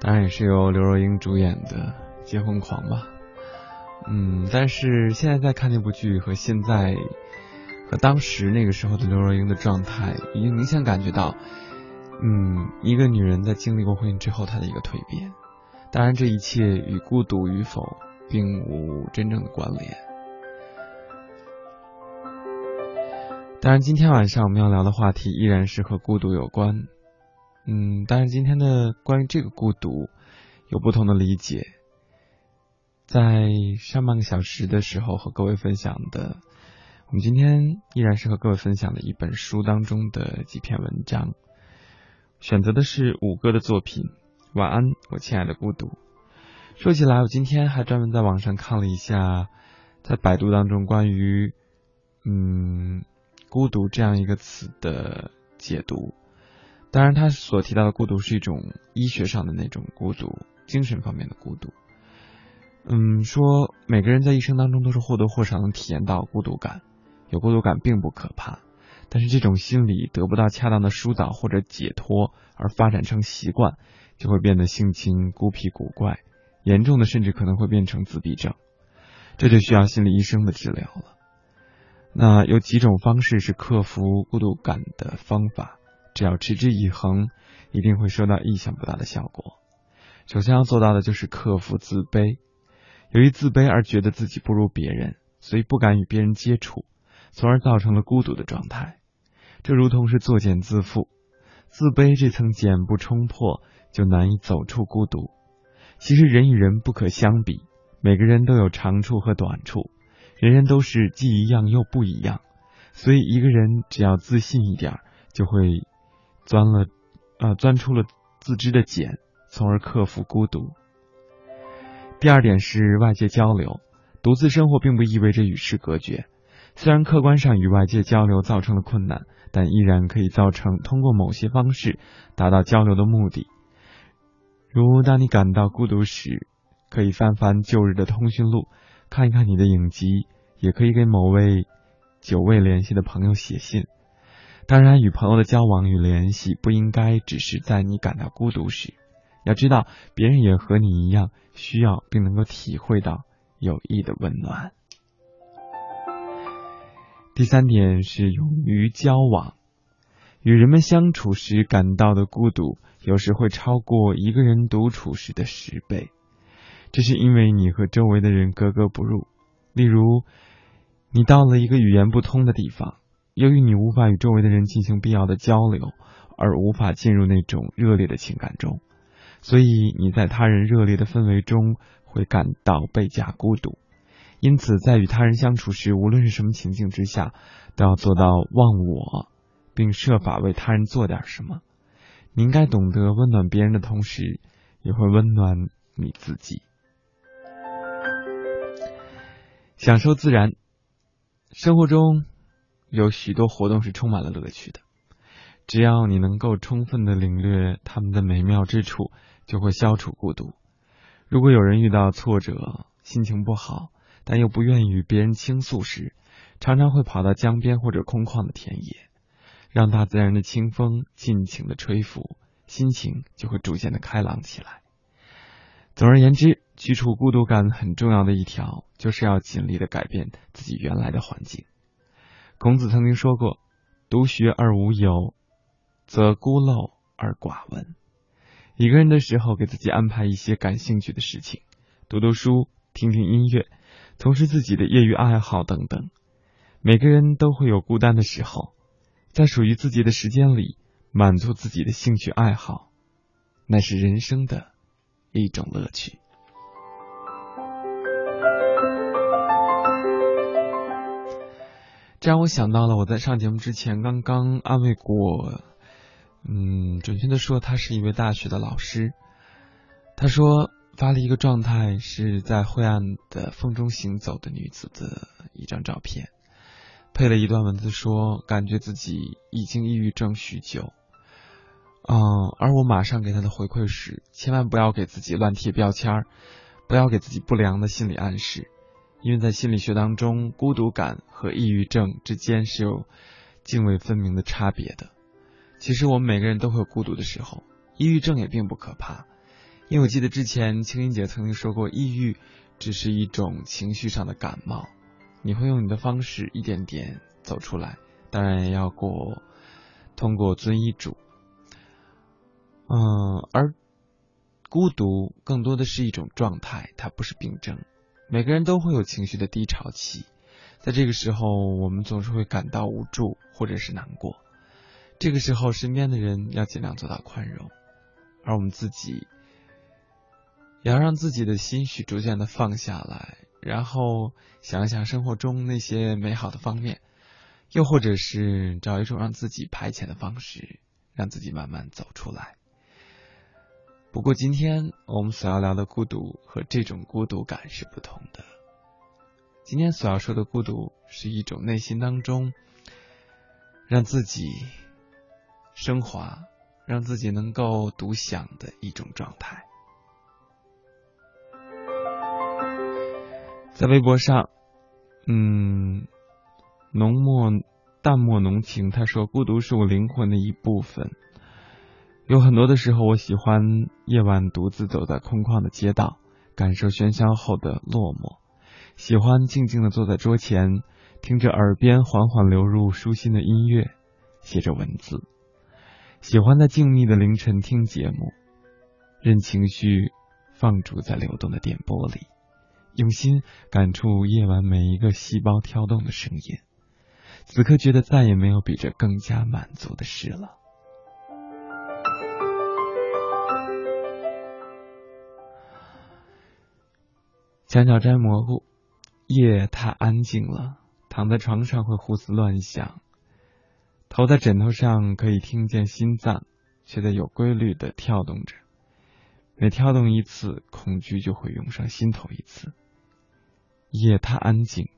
当然也是由刘若英主演的《结婚狂》吧。嗯，但是现在再看那部剧和现在和当时那个时候的刘若英的状态，已经明显感觉到，嗯，一个女人在经历过婚姻之后她的一个蜕变。当然，这一切与孤独与否并无真正的关联。当然，今天晚上我们要聊的话题依然是和孤独有关。嗯，但是今天的关于这个孤独有不同的理解。在上半个小时的时候和各位分享的，我们今天依然是和各位分享的一本书当中的几篇文章，选择的是五哥的作品《晚安，我亲爱的孤独》。说起来，我今天还专门在网上看了一下，在百度当中关于嗯。孤独这样一个词的解读，当然，他所提到的孤独是一种医学上的那种孤独，精神方面的孤独。嗯，说每个人在一生当中都是或多或少能体验到孤独感，有孤独感并不可怕，但是这种心理得不到恰当的疏导或者解脱，而发展成习惯，就会变得性情孤僻古怪，严重的甚至可能会变成自闭症。这就需要心理医生的治疗了。那有几种方式是克服孤独感的方法，只要持之以恒，一定会收到意想不到的效果。首先要做到的就是克服自卑，由于自卑而觉得自己不如别人，所以不敢与别人接触，从而造成了孤独的状态。这如同是作茧自缚，自卑这层茧不冲破，就难以走出孤独。其实人与人不可相比，每个人都有长处和短处。人人都是既一样又不一样，所以一个人只要自信一点，就会钻了，呃，钻出了自知的茧，从而克服孤独。第二点是外界交流，独自生活并不意味着与世隔绝，虽然客观上与外界交流造成了困难，但依然可以造成通过某些方式达到交流的目的。如当你感到孤独时，可以翻翻旧日的通讯录。看一看你的影集，也可以给某位久未联系的朋友写信。当然，与朋友的交往与联系不应该只是在你感到孤独时，要知道别人也和你一样需要并能够体会到友谊的温暖。第三点是勇于交往，与人们相处时感到的孤独，有时会超过一个人独处时的十倍。这是因为你和周围的人格格不入。例如，你到了一个语言不通的地方，由于你无法与周围的人进行必要的交流，而无法进入那种热烈的情感中，所以你在他人热烈的氛围中会感到倍加孤独。因此，在与他人相处时，无论是什么情境之下，都要做到忘我，并设法为他人做点什么。你应该懂得温暖别人的同时，也会温暖你自己。享受自然，生活中有许多活动是充满了乐趣的。只要你能够充分的领略他们的美妙之处，就会消除孤独。如果有人遇到挫折、心情不好，但又不愿与别人倾诉时，常常会跑到江边或者空旷的田野，让大自然的清风尽情的吹拂，心情就会逐渐的开朗起来。总而言之。去除孤独感很重要的一条，就是要尽力的改变自己原来的环境。孔子曾经说过：“独学而无友，则孤陋而寡闻。”一个人的时候，给自己安排一些感兴趣的事情，读读书、听听音乐、从事自己的业余爱好等等。每个人都会有孤单的时候，在属于自己的时间里，满足自己的兴趣爱好，那是人生的一种乐趣。这让我想到了我在上节目之前刚刚安慰过，嗯，准确的说，他是一位大学的老师。他说发了一个状态，是在灰暗的风中行走的女子的一张照片，配了一段文字，说感觉自己已经抑郁症许久。嗯，而我马上给他的回馈是：千万不要给自己乱贴标签儿，不要给自己不良的心理暗示。因为在心理学当中，孤独感和抑郁症之间是有泾渭分明的差别的。其实我们每个人都会有孤独的时候，抑郁症也并不可怕。因为我记得之前青音姐曾经说过，抑郁只是一种情绪上的感冒，你会用你的方式一点点走出来，当然也要过通过遵医嘱。嗯，而孤独更多的是一种状态，它不是病症。每个人都会有情绪的低潮期，在这个时候，我们总是会感到无助或者是难过。这个时候，身边的人要尽量做到宽容，而我们自己也要让自己的心绪逐渐的放下来，然后想一想生活中那些美好的方面，又或者是找一种让自己排遣的方式，让自己慢慢走出来。不过，今天我们所要聊的孤独和这种孤独感是不同的。今天所要说的孤独是一种内心当中让自己升华、让自己能够独享的一种状态。在微博上，嗯，浓墨淡墨浓情，他说：“孤独是我灵魂的一部分。”有很多的时候，我喜欢夜晚独自走在空旷的街道，感受喧嚣后的落寞，喜欢静静的坐在桌前，听着耳边缓缓流入舒心的音乐，写着文字。喜欢在静谧的凌晨听节目，任情绪放逐在流动的电波里，用心感触夜晚每一个细胞跳动的声音。此刻觉得再也没有比这更加满足的事了。墙角摘蘑菇，夜太安静了，躺在床上会胡思乱想。头在枕头上，可以听见心脏却在有规律的跳动着。每跳动一次，恐惧就会涌上心头一次。夜太安静，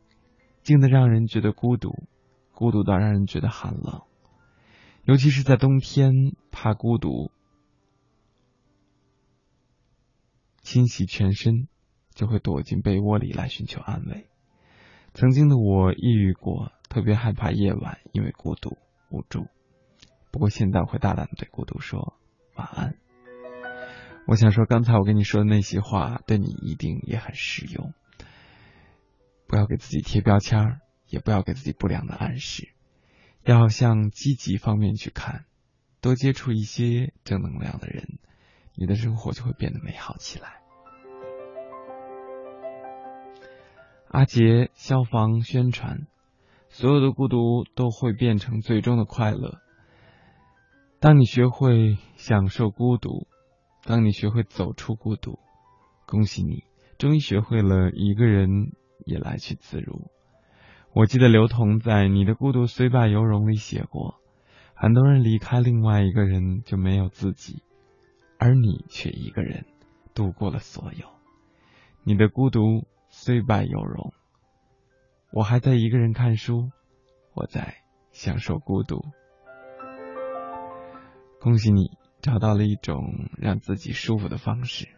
静的让人觉得孤独，孤独到让人觉得寒冷。尤其是在冬天，怕孤独侵袭全身。就会躲进被窝里来寻求安慰。曾经的我抑郁过，特别害怕夜晚，因为孤独无助。不过现在我会大胆的对孤独说晚安。我想说，刚才我跟你说的那些话，对你一定也很适用。不要给自己贴标签，也不要给自己不良的暗示，要向积极方面去看，多接触一些正能量的人，你的生活就会变得美好起来。阿杰消防宣传：所有的孤独都会变成最终的快乐。当你学会享受孤独，当你学会走出孤独，恭喜你，终于学会了一个人也来去自如。我记得刘同在《你的孤独虽败犹荣》里写过：很多人离开另外一个人就没有自己，而你却一个人度过了所有。你的孤独。虽败犹荣，我还在一个人看书，我在享受孤独。恭喜你找到了一种让自己舒服的方式。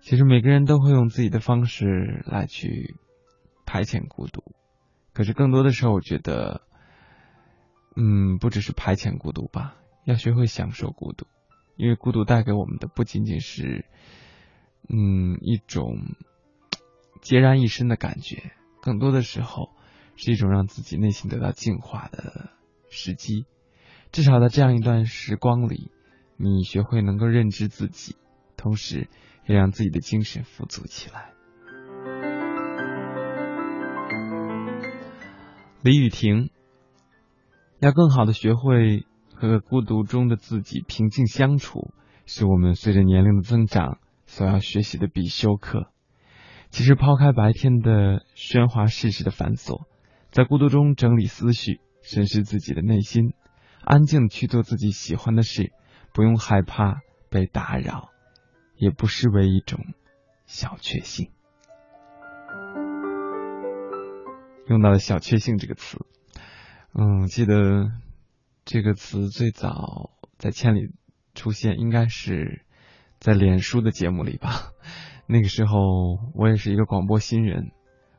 其实每个人都会用自己的方式来去排遣孤独，可是更多的时候，我觉得，嗯，不只是排遣孤独吧，要学会享受孤独，因为孤独带给我们的不仅仅是，嗯，一种。孑然一身的感觉，更多的时候是一种让自己内心得到净化的时机。至少在这样一段时光里，你学会能够认知自己，同时也让自己的精神富足起来。李雨婷要更好的学会和孤独中的自己平静相处，是我们随着年龄的增长所要学习的必修课。其实，抛开白天的喧哗世事的繁琐，在孤独中整理思绪，审视自己的内心，安静去做自己喜欢的事，不用害怕被打扰，也不失为一种小确幸。用到了“小确幸”这个词，嗯，记得这个词最早在《千里》出现，应该是在脸书的节目里吧。那个时候，我也是一个广播新人，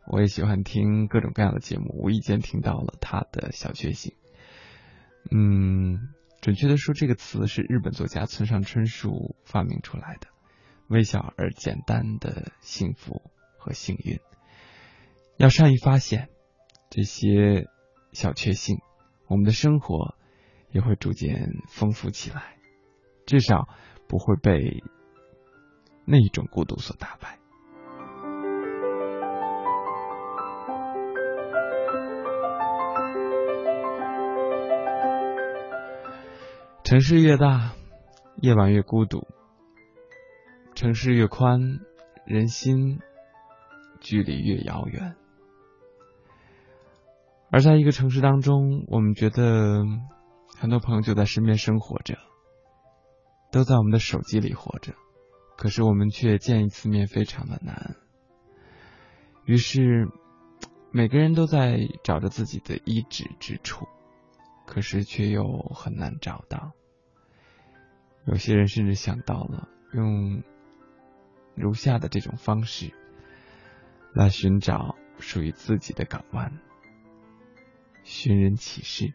我也喜欢听各种各样的节目，无意间听到了他的小确幸。嗯，准确的说，这个词是日本作家村上春树发明出来的，微小而简单的幸福和幸运。要善于发现这些小确幸，我们的生活也会逐渐丰富起来，至少不会被。那一种孤独所打败。城市越大，夜晚越孤独；城市越宽，人心距离越遥远。而在一个城市当中，我们觉得很多朋友就在身边生活着，都在我们的手机里活着。可是我们却见一次面非常的难，于是每个人都在找着自己的一指之处，可是却又很难找到。有些人甚至想到了用如下的这种方式来寻找属于自己的港湾，寻人启事。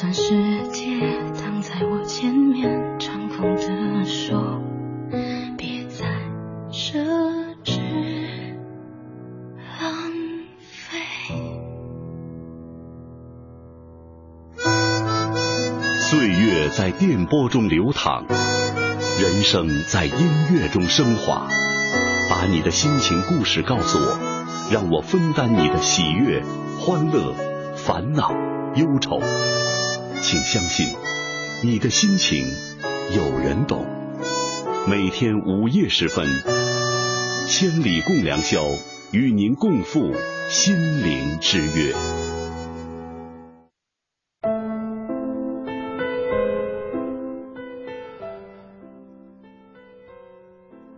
算世界挡在我前面掌控的手别再奢侈浪费岁月在电波中流淌人生在音乐中升华把你的心情故事告诉我让我分担你的喜悦欢乐烦恼忧愁。请相信你的心情有人懂。每天午夜时分千里共良宵与您共赴心灵之约。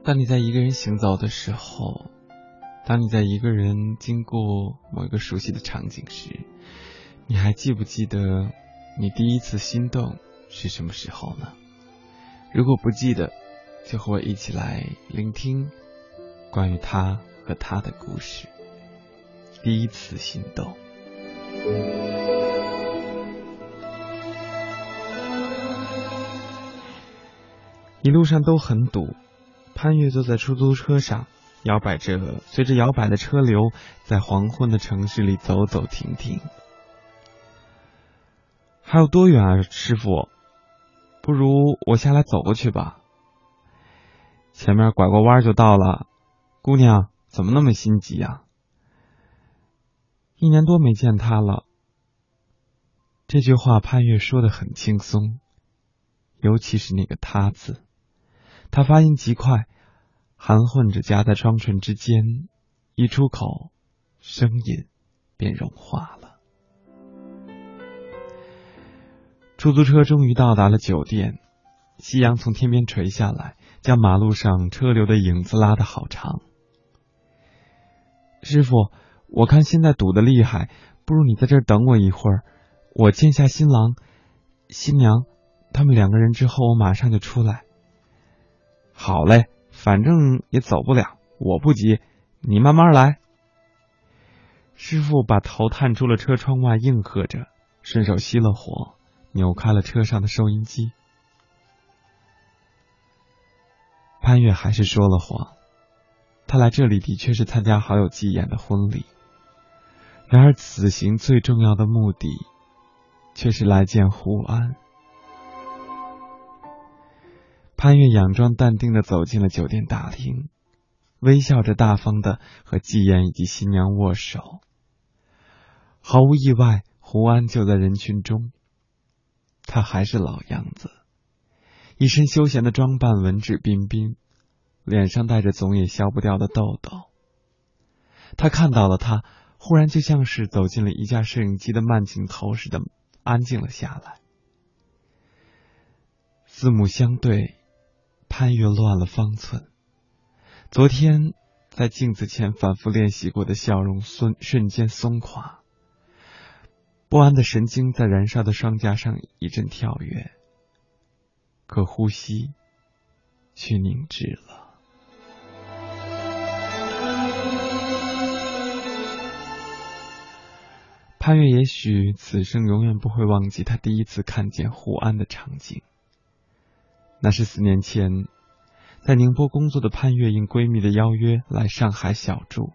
当你在一个人行走的时候当你在一个人经过某一个熟悉的场景时你还记不记得你第一次心动是什么时候呢？如果不记得就和我一起来聆听关于他和他的故事。第一次心动。一路上都很堵潘越坐在出租车上摇摆着随着摇摆的车流在黄昏的城市里走走停停。还有多远啊，师傅？不如我下来走过去吧。前面拐过弯就到了。姑娘，怎么那么心急呀？一年多没见他了。这句话潘越说的很轻松，尤其是那个“他”字，他发音极快，含混着夹在双唇之间，一出口，声音便融化了。出租车终于到达了酒店，夕阳从天边垂下来，将马路上车流的影子拉得好长。师傅，我看现在堵得厉害，不如你在这儿等我一会儿，我见下新郎、新娘，他们两个人之后，我马上就出来。好嘞，反正也走不了，我不急，你慢慢来。师傅把头探出了车窗外，应和着，顺手熄了火。扭开了车上的收音机，潘越还是说了谎。他来这里的确是参加好友季言的婚礼，然而此行最重要的目的却是来见胡安。潘越佯装淡定的走进了酒店大厅，微笑着大方的和季言以及新娘握手。毫无意外，胡安就在人群中。他还是老样子，一身休闲的装扮，文质彬彬，脸上带着总也消不掉的痘痘。他看到了他，忽然就像是走进了一架摄影机的慢镜头似的，安静了下来。四目相对，潘越乱了方寸。昨天在镜子前反复练习过的笑容，瞬瞬间松垮。不安的神经在燃烧的双颊上一阵跳跃，可呼吸却凝滞了。潘越也许此生永远不会忘记他第一次看见胡安的场景。那是四年前，在宁波工作的潘越应闺蜜的邀约来上海小住。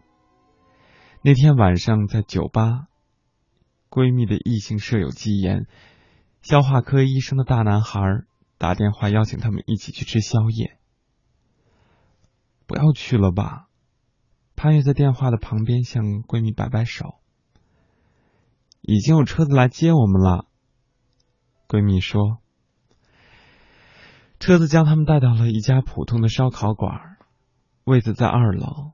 那天晚上在酒吧。闺蜜的异性舍友季言，消化科医生的大男孩打电话邀请他们一起去吃宵夜。不要去了吧？潘越在电话的旁边向闺蜜摆摆手。已经有车子来接我们了。闺蜜说，车子将他们带到了一家普通的烧烤馆，位子在二楼。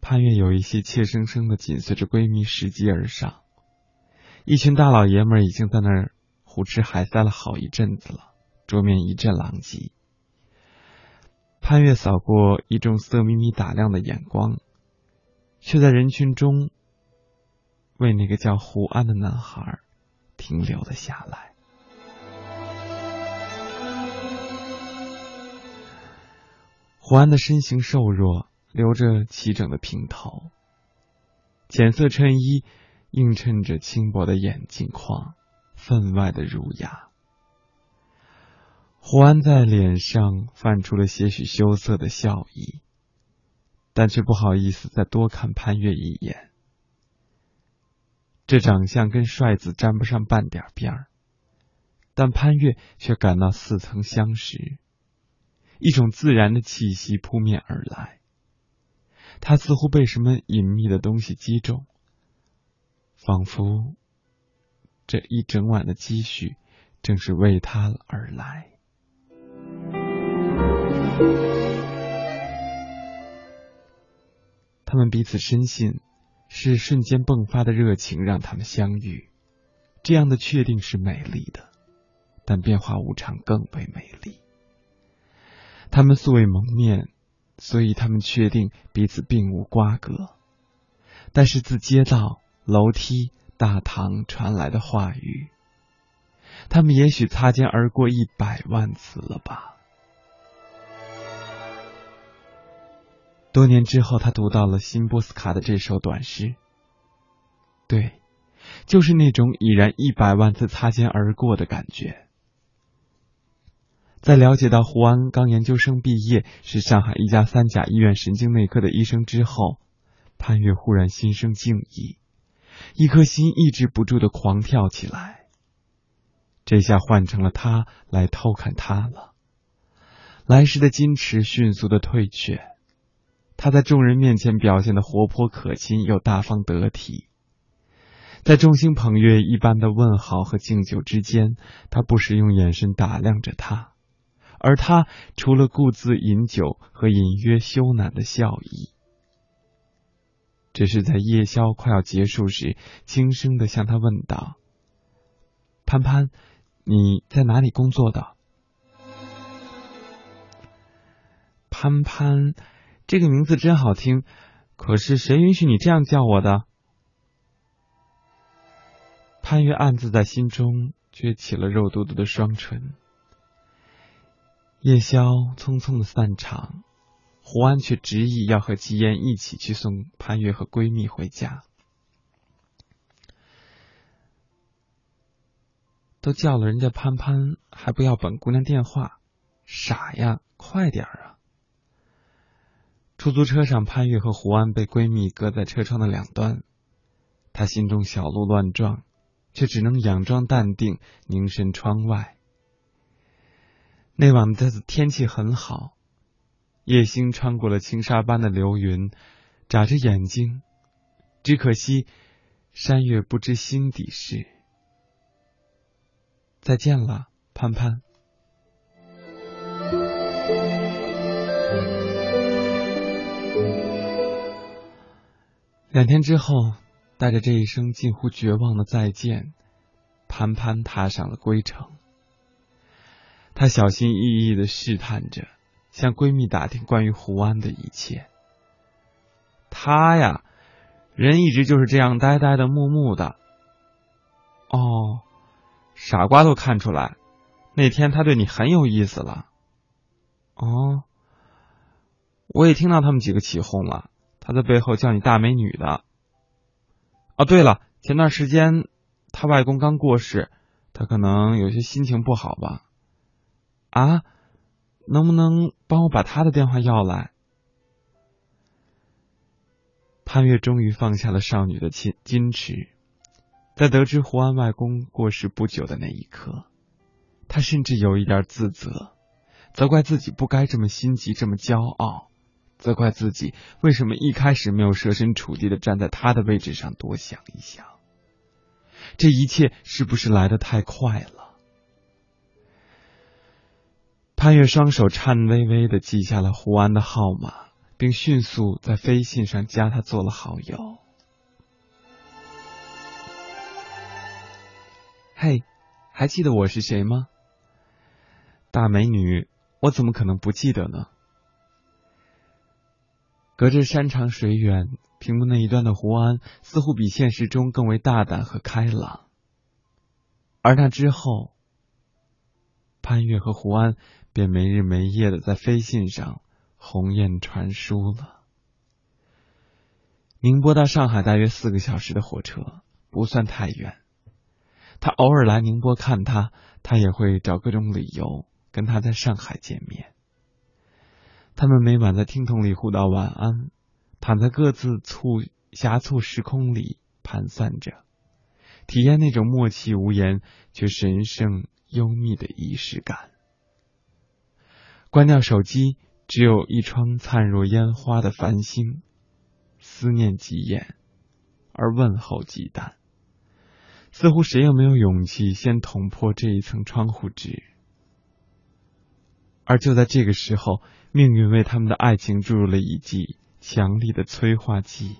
潘越有一些怯生生的紧随着闺蜜拾级而上。一群大老爷们已经在那儿胡吃海塞了好一阵子了，桌面一阵狼藉。潘越扫过一众色眯眯打量的眼光，却在人群中为那个叫胡安的男孩停留了下来。胡安的身形瘦弱，留着齐整的平头，浅色衬衣。映衬着轻薄的眼镜框，分外的儒雅。胡安在脸上泛出了些许羞涩的笑意，但却不好意思再多看潘越一眼。这长相跟帅子沾不上半点边儿，但潘越却感到似曾相识，一种自然的气息扑面而来。他似乎被什么隐秘的东西击中。仿佛这一整晚的积蓄正是为他而来。他们彼此深信，是瞬间迸发的热情让他们相遇。这样的确定是美丽的，但变化无常更为美丽。他们素未谋面，所以他们确定彼此并无瓜葛。但是自街道。楼梯大堂传来的话语。他们也许擦肩而过一百万次了吧。多年之后他读到了新波斯卡的这首短诗。对就是那种已然一百万次擦肩而过的感觉。在了解到胡安刚研究生毕业是上海一家三甲医院神经内科的医生之后潘越忽然心生敬意。一颗心抑制不住的狂跳起来。这下换成了他来偷看他了。来时的矜持迅速的退却，他在众人面前表现的活泼可亲又大方得体。在众星捧月一般的问好和敬酒之间，他不时用眼神打量着他。而他除了顾自饮酒和隐约羞赧的笑意，只是在夜宵快要结束时，轻声的向他问道：“潘潘，你在哪里工作的？”潘潘，这个名字真好听，可是谁允许你这样叫我的？潘越暗自在心中撅起了肉嘟嘟的双唇。夜宵匆匆的散场，胡安却执意要和吉言一起去送潘越和闺蜜回家。都叫了人家潘潘，还不要本姑娘电话，傻呀！快点啊！出租车上，潘越和胡安被闺蜜隔在车窗的两端，她心中小鹿乱撞，却只能佯装淡定，凝神窗外。那晚的天气很好，夜星穿过了轻纱般的流云，眨着眼睛。只可惜，山月不知心底事。再见了，潘潘。两天之后，带着这一声近乎绝望的再见，潘潘踏上了归程。他小心翼翼的试探着，向闺蜜打听关于胡安的一切。他呀，人一直就是这样呆呆的、木木的。哦，傻瓜都看出来，那天他对你很有意思了。哦，我也听到他们几个起哄了，他在背后叫你大美女的。哦，对了，前段时间他外公刚过世，他可能有些心情不好吧。啊，能不能帮我把他的电话要来？潘越终于放下了少女的矜矜持，在得知胡安外公过世不久的那一刻，他甚至有一点自责，责怪自己不该这么心急，这么骄傲，责怪自己为什么一开始没有设身处地的站在他的位置上多想一想。这一切是不是来的太快了？潘越双手颤巍巍的记下了胡安的号码，并迅速在飞信上加他做了好友。嘿，还记得我是谁吗？大美女，我怎么可能不记得呢？隔着山长水远，屏幕那一端的胡安似乎比现实中更为大胆和开朗。而那之后，潘越和胡安。便没日没夜的在飞信上鸿雁传书了。宁波到上海大约四个小时的火车，不算太远。他偶尔来宁波看他，他也会找各种理由跟他在上海见面。他们每晚在听筒里互道晚安，躺在各自簇狭促时空里盘算着，体验那种默契无言却神圣幽密的仪式感。关掉手机，只有一窗灿若烟花的繁星，思念极眼，而问候极淡。似乎谁也没有勇气先捅破这一层窗户纸。而就在这个时候，命运为他们的爱情注入了一剂强力的催化剂。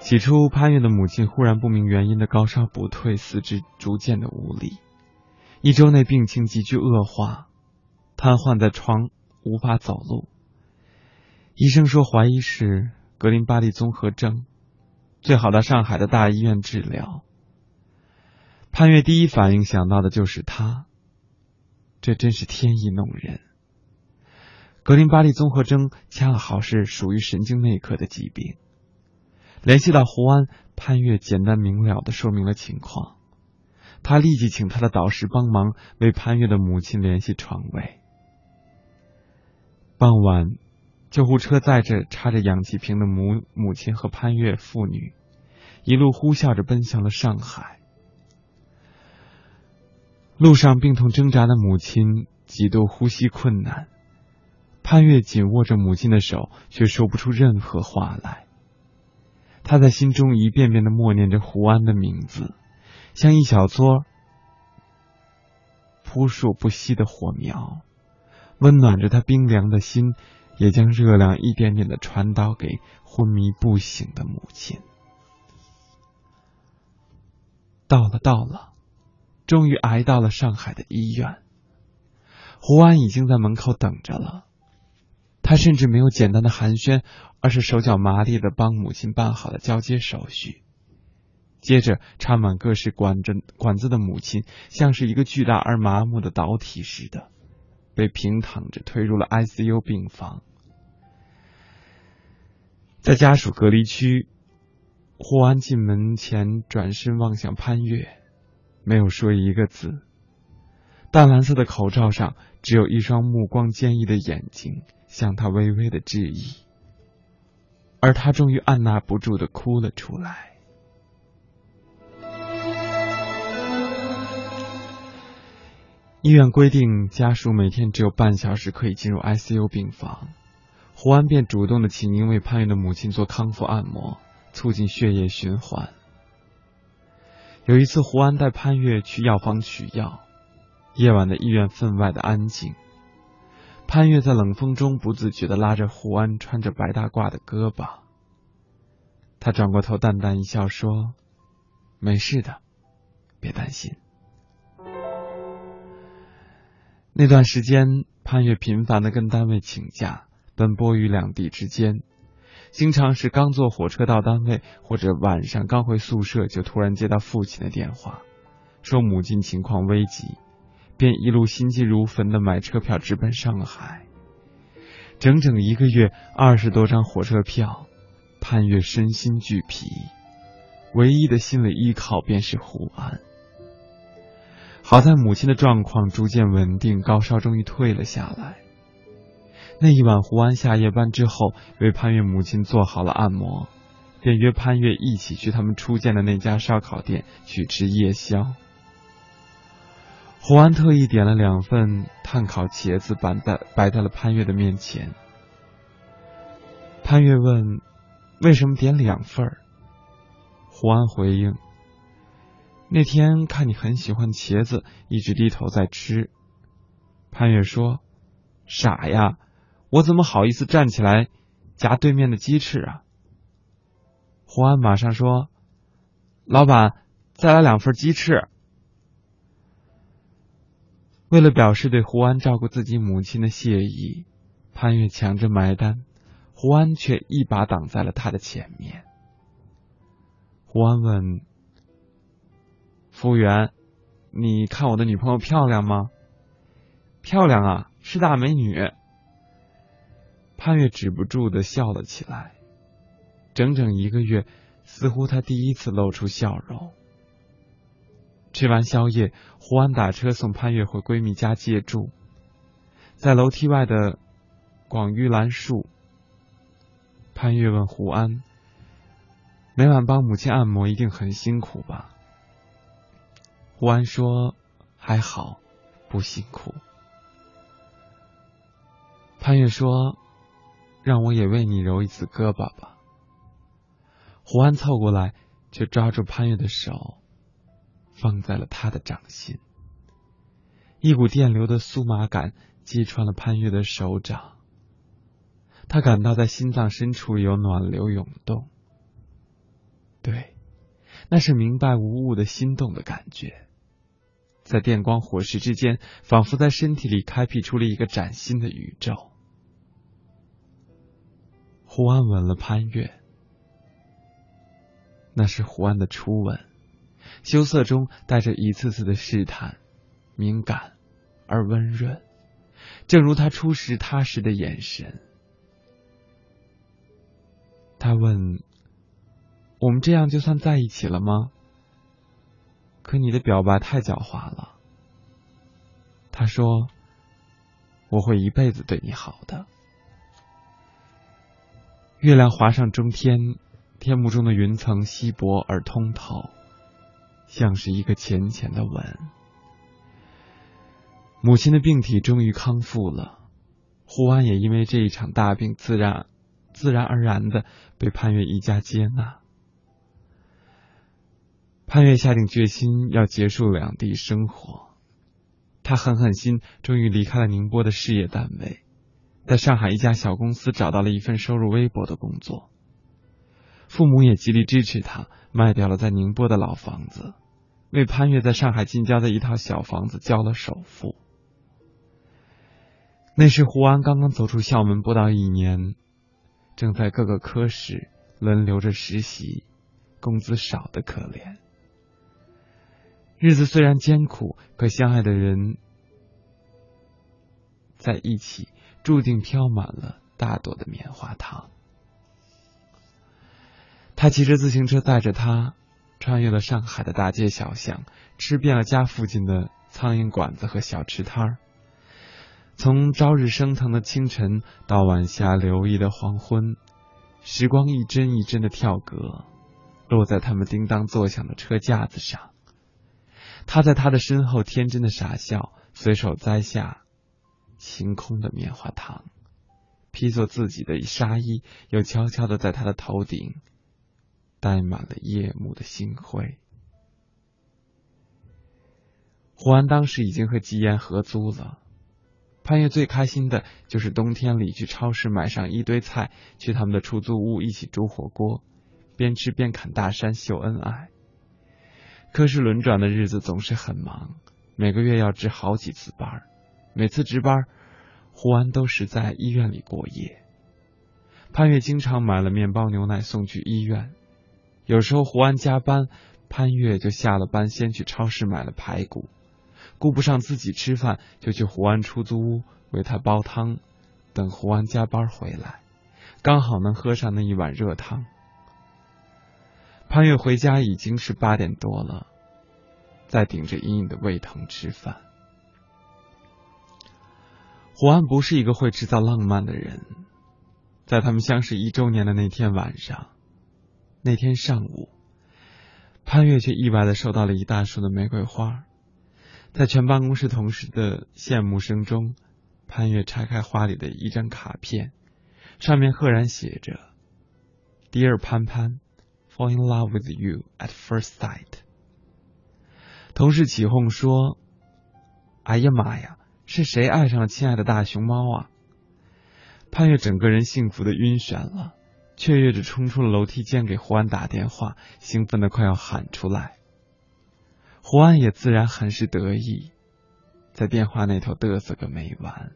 起初，潘越的母亲忽然不明原因的高烧不退，四肢逐渐的无力。一周内病情急剧恶化，瘫痪在床，无法走路。医生说怀疑是格林巴利综合征，最好到上海的大医院治疗。潘越第一反应想到的就是他，这真是天意弄人。格林巴利综合征恰好是属于神经内科的疾病。联系到胡安，潘越简单明了的说明了情况。他立即请他的导师帮忙为潘越的母亲联系床位。傍晚，救护车载着插着氧气瓶的母母亲和潘越父女，一路呼啸着奔向了上海。路上，病痛挣扎的母亲几度呼吸困难，潘越紧握着母亲的手，却说不出任何话来。他在心中一遍遍的默念着胡安的名字。像一小撮扑朔不息的火苗，温暖着他冰凉的心，也将热量一点点的传导给昏迷不醒的母亲。到了，到了，终于挨到了上海的医院。胡安已经在门口等着了，他甚至没有简单的寒暄，而是手脚麻利的帮母亲办好了交接手续。接着，插满各式管着管子的母亲，像是一个巨大而麻木的导体似的，被平躺着推入了 ICU 病房。在家属隔离区，霍安进门前转身望向潘越，没有说一个字。淡蓝色的口罩上，只有一双目光坚毅的眼睛向他微微的致意，而他终于按捺不住的哭了出来。医院规定，家属每天只有半小时可以进入 ICU 病房。胡安便主动的请缨为潘越的母亲做康复按摩，促进血液循环。有一次，胡安带潘越去药房取药，夜晚的医院分外的安静。潘越在冷风中不自觉的拉着胡安穿着白大褂的胳膊。他转过头，淡淡一笑说：“没事的，别担心。”那段时间，潘越频繁的跟单位请假，奔波于两地之间，经常是刚坐火车到单位，或者晚上刚回宿舍，就突然接到父亲的电话，说母亲情况危急，便一路心急如焚的买车票直奔上海。整整一个月，二十多张火车票，潘越身心俱疲，唯一的心理依靠便是胡安。好在母亲的状况逐渐稳定，高烧终于退了下来。那一晚，胡安下夜班之后，为潘越母亲做好了按摩，便约潘越一起去他们初见的那家烧烤店去吃夜宵。胡安特意点了两份炭烤茄子，摆在摆在了潘越的面前。潘越问：“为什么点两份？”胡安回应。那天看你很喜欢茄子，一直低头在吃。潘越说：“傻呀，我怎么好意思站起来夹对面的鸡翅啊？”胡安马上说：“老板，再来两份鸡翅。”为了表示对胡安照顾自己母亲的谢意，潘越抢着买单，胡安却一把挡在了他的前面。胡安问。服务员，你看我的女朋友漂亮吗？漂亮啊，是大美女。潘越止不住的笑了起来。整整一个月，似乎他第一次露出笑容。吃完宵夜，胡安打车送潘越回闺蜜家借住。在楼梯外的广玉兰树，潘越问胡安：“每晚帮母亲按摩一定很辛苦吧？”胡安说：“还好，不辛苦。”潘越说：“让我也为你揉一次胳膊吧。”胡安凑过来，就抓住潘越的手，放在了他的掌心。一股电流的酥麻感击穿了潘越的手掌，他感到在心脏深处有暖流涌动。对，那是明白无误的心动的感觉。在电光火石之间，仿佛在身体里开辟出了一个崭新的宇宙。胡安吻了潘越，那是胡安的初吻，羞涩中带着一次次的试探，敏感而温润，正如他初时踏实的眼神。他问：“我们这样就算在一起了吗？”可你的表白太狡猾了。他说：“我会一辈子对你好的。”月亮划上中天，天幕中的云层稀薄而通透，像是一个浅浅的吻。母亲的病体终于康复了，胡安也因为这一场大病，自然自然而然的被潘越一家接纳。潘越下定决心要结束两地生活，他狠狠心，终于离开了宁波的事业单位。在上海一家小公司找到了一份收入微薄的工作，父母也极力支持他，卖掉了在宁波的老房子，为潘越在上海近郊的一套小房子交了首付。那时胡安刚刚走出校门不到一年，正在各个科室轮流着实习，工资少的可怜。日子虽然艰苦，可相爱的人在一起。注定飘满了大朵的棉花糖。他骑着自行车带着她，穿越了上海的大街小巷，吃遍了家附近的苍蝇馆子和小吃摊儿。从朝日升腾的清晨到晚霞流溢的黄昏，时光一帧一帧的跳格，落在他们叮当作响的车架子上。他在他的身后天真的傻笑，随手摘下。晴空的棉花糖，披作自己的纱衣，又悄悄的在他的头顶戴满了夜幕的星辉。胡安当时已经和吉言合租了，潘越最开心的就是冬天里去超市买上一堆菜，去他们的出租屋一起煮火锅，边吃边侃大山秀恩爱。科室轮转的日子总是很忙，每个月要值好几次班每次值班，胡安都是在医院里过夜。潘越经常买了面包、牛奶送去医院。有时候胡安加班，潘越就下了班先去超市买了排骨，顾不上自己吃饭，就去胡安出租屋为他煲汤，等胡安加班回来，刚好能喝上那一碗热汤。潘越回家已经是八点多了，在顶着隐隐的胃疼吃饭。胡安不是一个会制造浪漫的人，在他们相识一周年的那天晚上，那天上午，潘越却意外的收到了一大束的玫瑰花，在全办公室同事的羡慕声中，潘越拆开花里的一张卡片，上面赫然写着迪尔潘潘，Fall in love with you at first sight。”同事起哄说：“哎呀妈呀！”是谁爱上了亲爱的大熊猫啊？潘越整个人幸福的晕眩了，雀跃着冲出了楼梯间，给胡安打电话，兴奋的快要喊出来。胡安也自然很是得意，在电话那头嘚瑟个没完。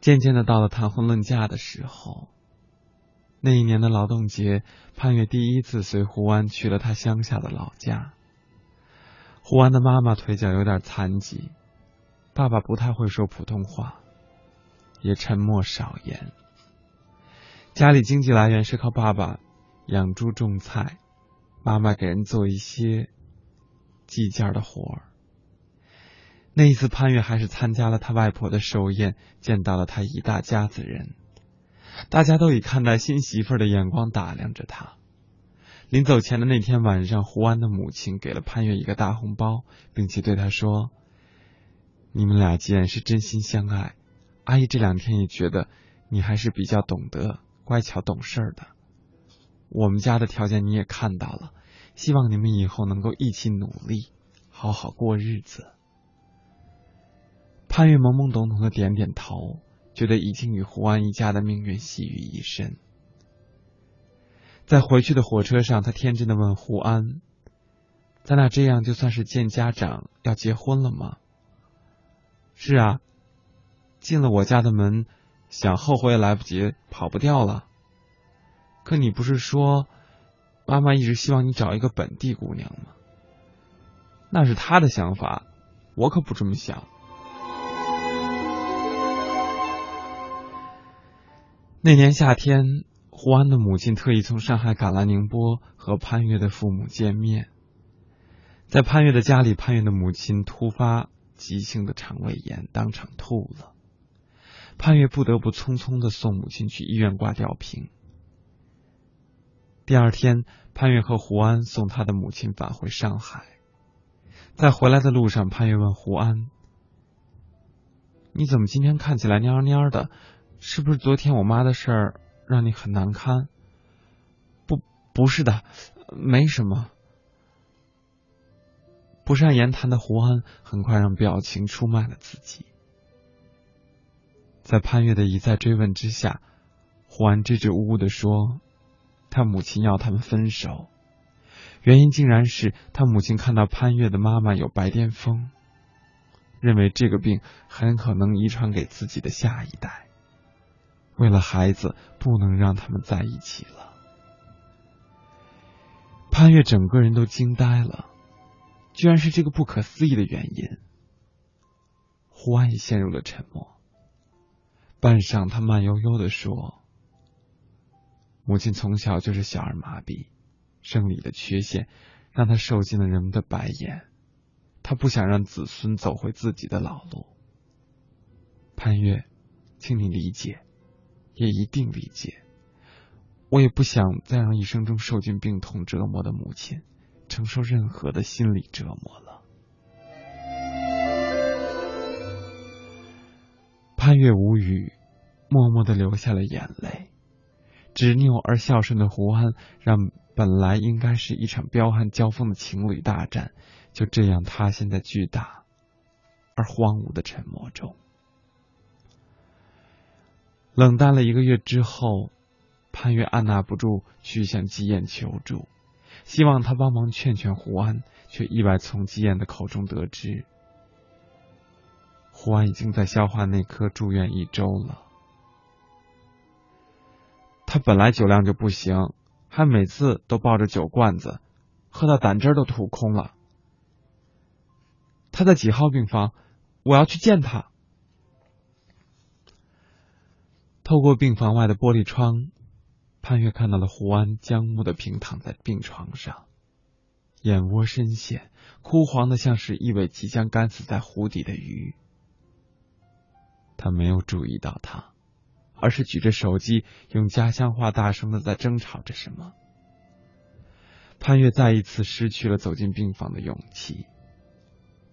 渐渐的到了谈婚论嫁的时候，那一年的劳动节，潘越第一次随胡安去了他乡下的老家。胡安的妈妈腿脚有点残疾，爸爸不太会说普通话，也沉默少言。家里经济来源是靠爸爸养猪种菜，妈妈给人做一些计件的活儿。那一次，潘越还是参加了他外婆的寿宴，见到了他一大家子人，大家都以看待新媳妇的眼光打量着他。临走前的那天晚上，胡安的母亲给了潘越一个大红包，并且对他说：“你们俩既然是真心相爱，阿姨这两天也觉得你还是比较懂得、乖巧懂事的。我们家的条件你也看到了，希望你们以后能够一起努力，好好过日子。”潘越懵懵懂懂的点点头，觉得已经与胡安一家的命运系于一身。在回去的火车上，他天真的问胡安：“咱俩这样就算是见家长要结婚了吗？”“是啊，进了我家的门，想后悔也来不及，跑不掉了。可你不是说，妈妈一直希望你找一个本地姑娘吗？那是她的想法，我可不这么想。那年夏天，胡安的母亲特意从上海赶来宁波和潘越的父母见面。在潘越的家里，潘越的母亲突发急性的肠胃炎，当场吐了。潘越不得不匆匆的送母亲去医院挂吊瓶。第二天，潘越和胡安送他的母亲返回上海。在回来的路上，潘越问胡安：“你怎么今天看起来蔫蔫的？是不是昨天我妈的事儿让你很难堪？”“不，不是的，没什么。”不善言谈的胡安很快让表情出卖了自己。在潘越的一再追问之下，胡安支支吾吾的说：“他母亲要他们分手，原因竟然是他母亲看到潘越的妈妈有白癜风，认为这个病很可能遗传给自己的下一代。为了孩子，不能让他们在一起了。”潘越整个人都惊呆了。居然是这个不可思议的原因。胡安也陷入了沉默。半晌，他慢悠悠的说：“母亲从小就是小儿麻痹，生理的缺陷让他受尽了人们的白眼。他不想让子孙走回自己的老路。潘越，请你理解，也一定理解。我也不想再让一生中受尽病痛折磨的母亲。”承受任何的心理折磨了。潘越无语，默默的流下了眼泪。执拗而孝顺的胡安，让本来应该是一场彪悍交锋的情侣大战，就这样塌陷在巨大而荒芜的沉默中。冷淡了一个月之后，潘越按捺不住去向季燕求助。希望他帮忙劝劝胡安，却意外从季燕的口中得知，胡安已经在消化内科住院一周了。他本来酒量就不行，还每次都抱着酒罐子，喝到胆汁都吐空了。他在几号病房？我要去见他。透过病房外的玻璃窗。潘越看到了胡安僵木的平躺在病床上，眼窝深陷，枯黄的像是一尾即将干死在湖底的鱼。他没有注意到他，而是举着手机，用家乡话大声的在争吵着什么。潘越再一次失去了走进病房的勇气，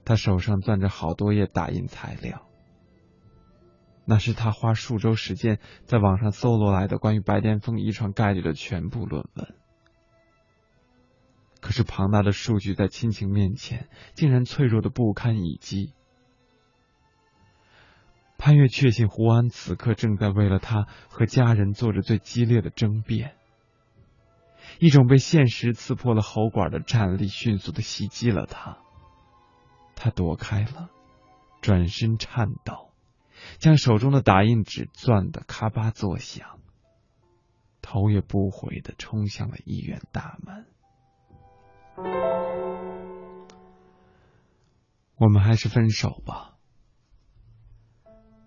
他手上攥着好多页打印材料。那是他花数周时间在网上搜罗来的关于白癜风遗传概率的全部论文。可是庞大的数据在亲情面前，竟然脆弱的不堪一击。潘越确信胡安此刻正在为了他和家人做着最激烈的争辩。一种被现实刺破了喉管的战力迅速的袭击了他，他躲开了，转身颤抖。将手中的打印纸攥得咔吧作响，头也不回的冲向了医院大门。我们还是分手吧。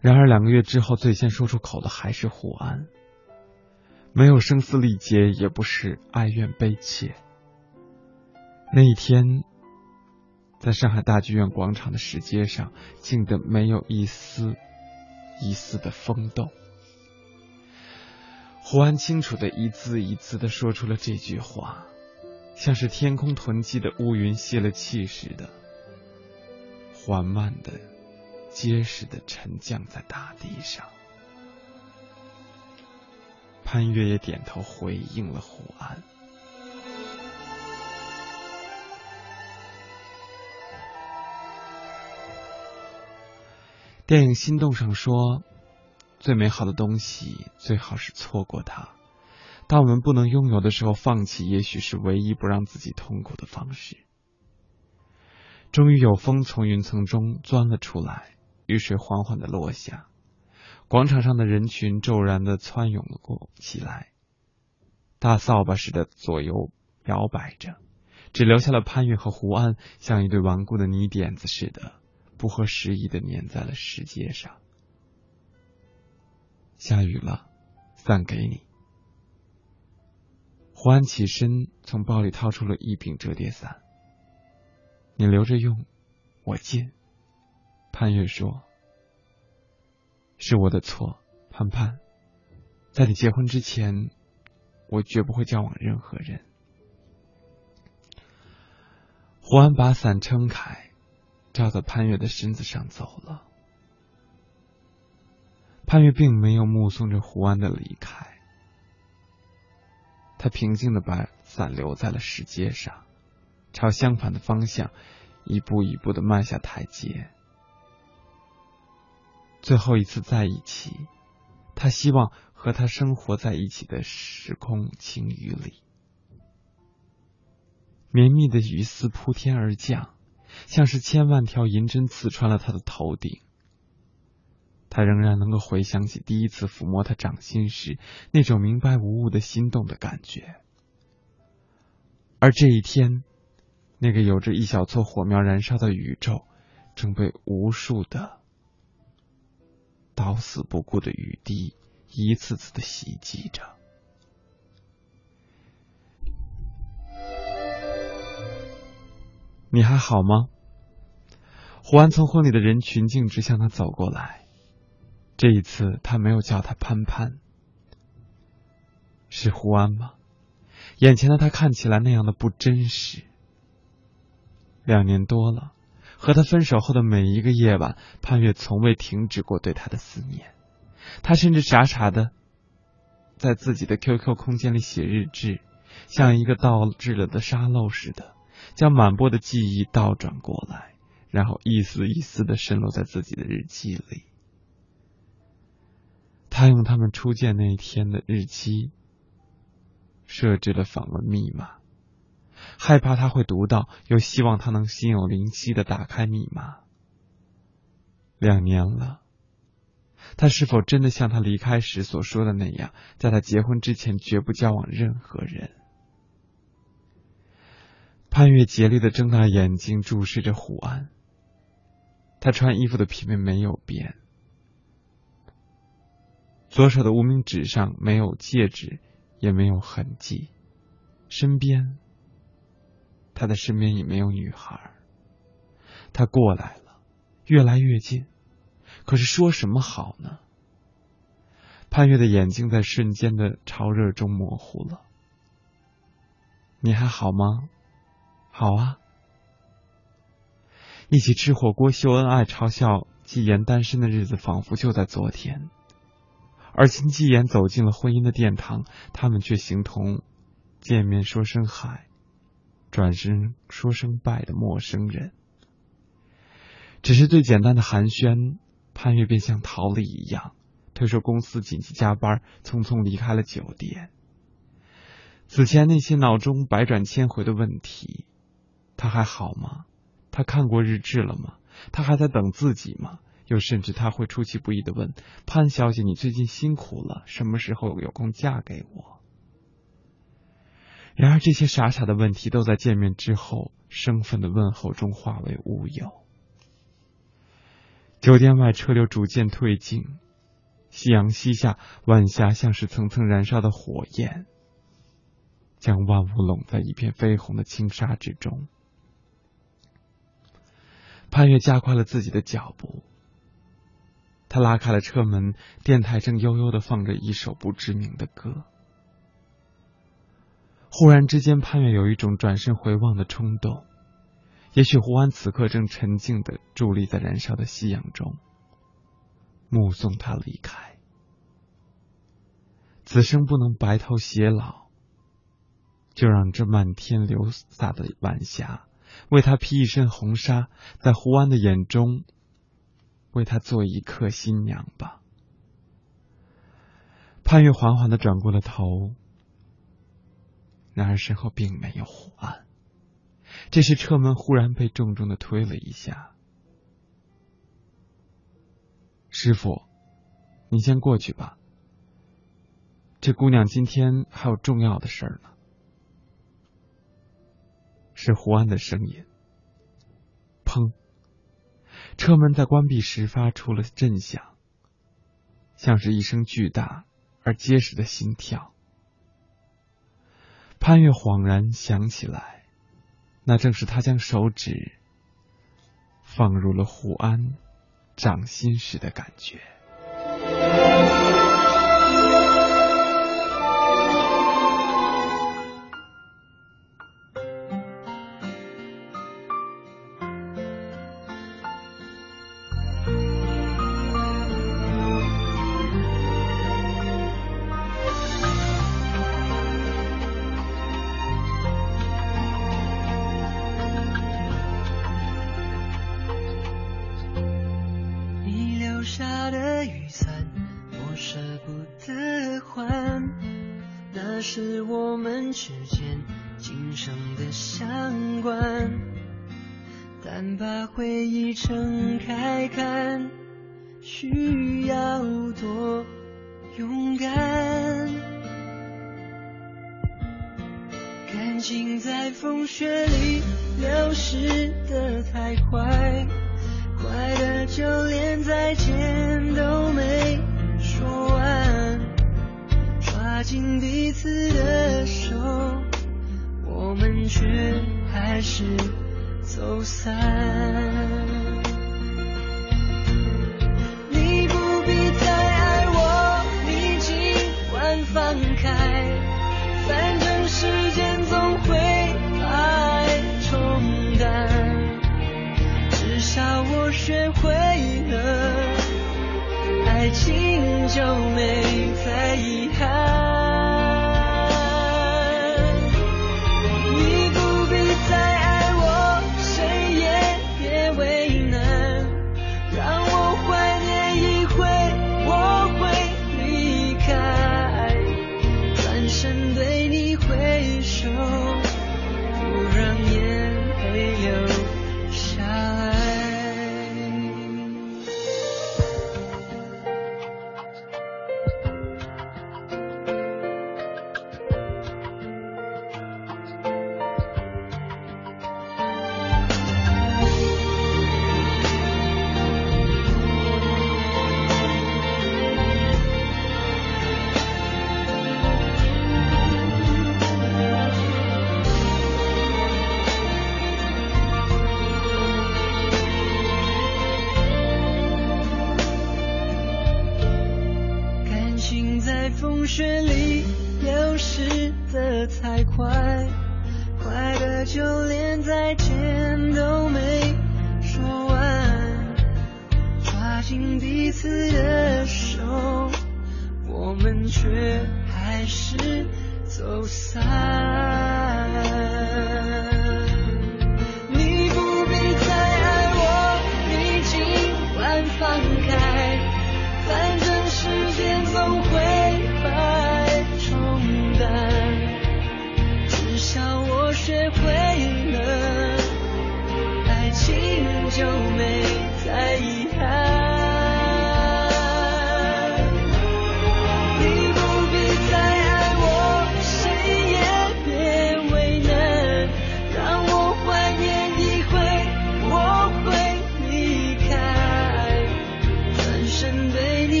然而两个月之后，最先说出口的还是胡安，没有声嘶力竭，也不是哀怨悲切。那一天，在上海大剧院广场的石阶上，静得没有一丝。一丝的风动，胡安清楚的一字一字的说出了这句话，像是天空囤积的乌云泄了气似的，缓慢的、结实的沉降在大地上。潘越也点头回应了胡安。电影《心动》上说：“最美好的东西，最好是错过它。当我们不能拥有的时候，放弃也许是唯一不让自己痛苦的方式。”终于有风从云层中钻了出来，雨水缓缓的落下，广场上的人群骤然的窜涌了过起来，大扫把似的左右摇摆着，只留下了潘越和胡安，像一对顽固的泥点子似的，不合时宜的粘在了石阶上。下雨了，伞给你。胡安起身，从包里掏出了一柄折叠伞。你留着用，我借。潘越说：“是我的错，潘潘，在你结婚之前，我绝不会交往任何人。”胡安把伞撑开，照在潘越的身子上走了。潘越并没有目送着胡安的离开。他平静的把伞留在了石阶上，朝相反的方向一步一步的迈下台阶。最后一次在一起，他希望和他生活在一起的时空晴雨里。绵密的雨丝铺天而降，像是千万条银针刺穿了他的头顶。他仍然能够回想起第一次抚摸他掌心时那种明白无误的心动的感觉，而这一天，那个有着一小撮火苗燃烧的宇宙，正被无数的到死不顾的雨滴一次次的袭击着。你还好吗？胡安从婚礼的人群径直向他走过来。这一次，他没有叫他潘潘，是胡安吗？眼前的他看起来那样的不真实。两年多了，和他分手后的每一个夜晚，潘越从未停止过对他的思念。他甚至傻傻的在自己的 QQ 空间里写日志，像一个倒置了的沙漏似的，将满播的记忆倒转过来，然后一丝一丝的渗落在自己的日记里。他用他们初见那一天的日期设置了访问密码，害怕他会读到，又希望他能心有灵犀的打开密码。两年了，他是否真的像他离开时所说的那样，在他结婚之前绝不交往任何人？潘越竭力的睁大眼睛注视着胡安，他穿衣服的品味没有变。左手的无名指上没有戒指，也没有痕迹。身边，他的身边也没有女孩。他过来了，越来越近，可是说什么好呢？潘越的眼睛在瞬间的潮热中模糊了。你还好吗？好啊。一起吃火锅、秀恩爱、嘲笑季言单身的日子，仿佛就在昨天。而秦季言走进了婚姻的殿堂，他们却形同见面说声嗨，转身说声拜的陌生人。只是最简单的寒暄，潘越便像逃了一样，推说公司紧急加班，匆匆离开了酒店。此前那些脑中百转千回的问题，他还好吗？他看过日志了吗？他还在等自己吗？又甚至他会出其不意的问潘小姐：“你最近辛苦了，什么时候有空嫁给我？”然而这些傻傻的问题都在见面之后生分的问候中化为乌有。酒店外车流逐渐退尽，夕阳西下，晚霞像是层层燃烧的火焰，将万物拢在一片绯红的轻纱之中。潘越加快了自己的脚步。他拉开了车门，电台正悠悠的放着一首不知名的歌。忽然之间，潘越有一种转身回望的冲动。也许胡安此刻正沉静的伫立在燃烧的夕阳中，目送他离开。此生不能白头偕老，就让这漫天流洒的晚霞为他披一身红纱，在胡安的眼中。为他做一刻新娘吧。潘越缓缓的转过了头，然而身后并没有胡安。这时车门忽然被重重的推了一下。师傅，你先过去吧。这姑娘今天还有重要的事儿呢。是胡安的声音。砰！车门在关闭时发出了震响，像是一声巨大而结实的心跳。潘越恍然想起来，那正是他将手指放入了胡安掌心时的感觉。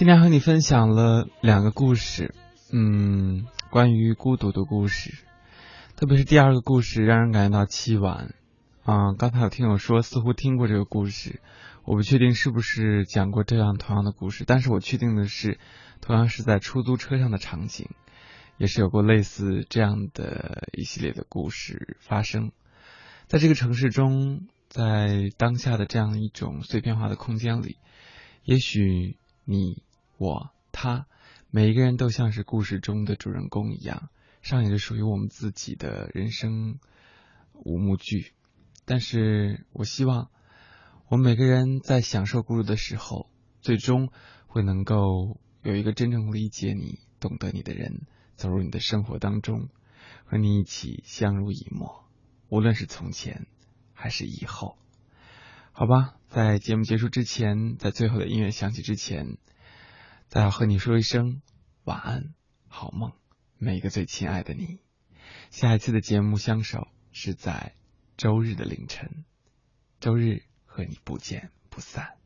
今天和你分享了两个故事，嗯，关于孤独的故事，特别是第二个故事让人感觉到凄婉。啊、刚才有听友说似乎听过这个故事，我不确定是不是讲过这样同样的故事，但是我确定的是，同样是在出租车上的场景，也是有过类似这样的一系列的故事发生。在这个城市中，在当下的这样一种碎片化的空间里，也许你、我、他，每一个人都像是故事中的主人公一样，上演着属于我们自己的人生五幕剧。但是我希望，我们每个人在享受孤独的时候，最终会能够有一个真正理解你、懂得你的人走入你的生活当中，和你一起相濡以沫，无论是从前还是以后。好吧，在节目结束之前，在最后的音乐响起之前，再要和你说一声晚安，好梦，每一个最亲爱的你。下一次的节目相守是在周日的凌晨，周日和你不见不散。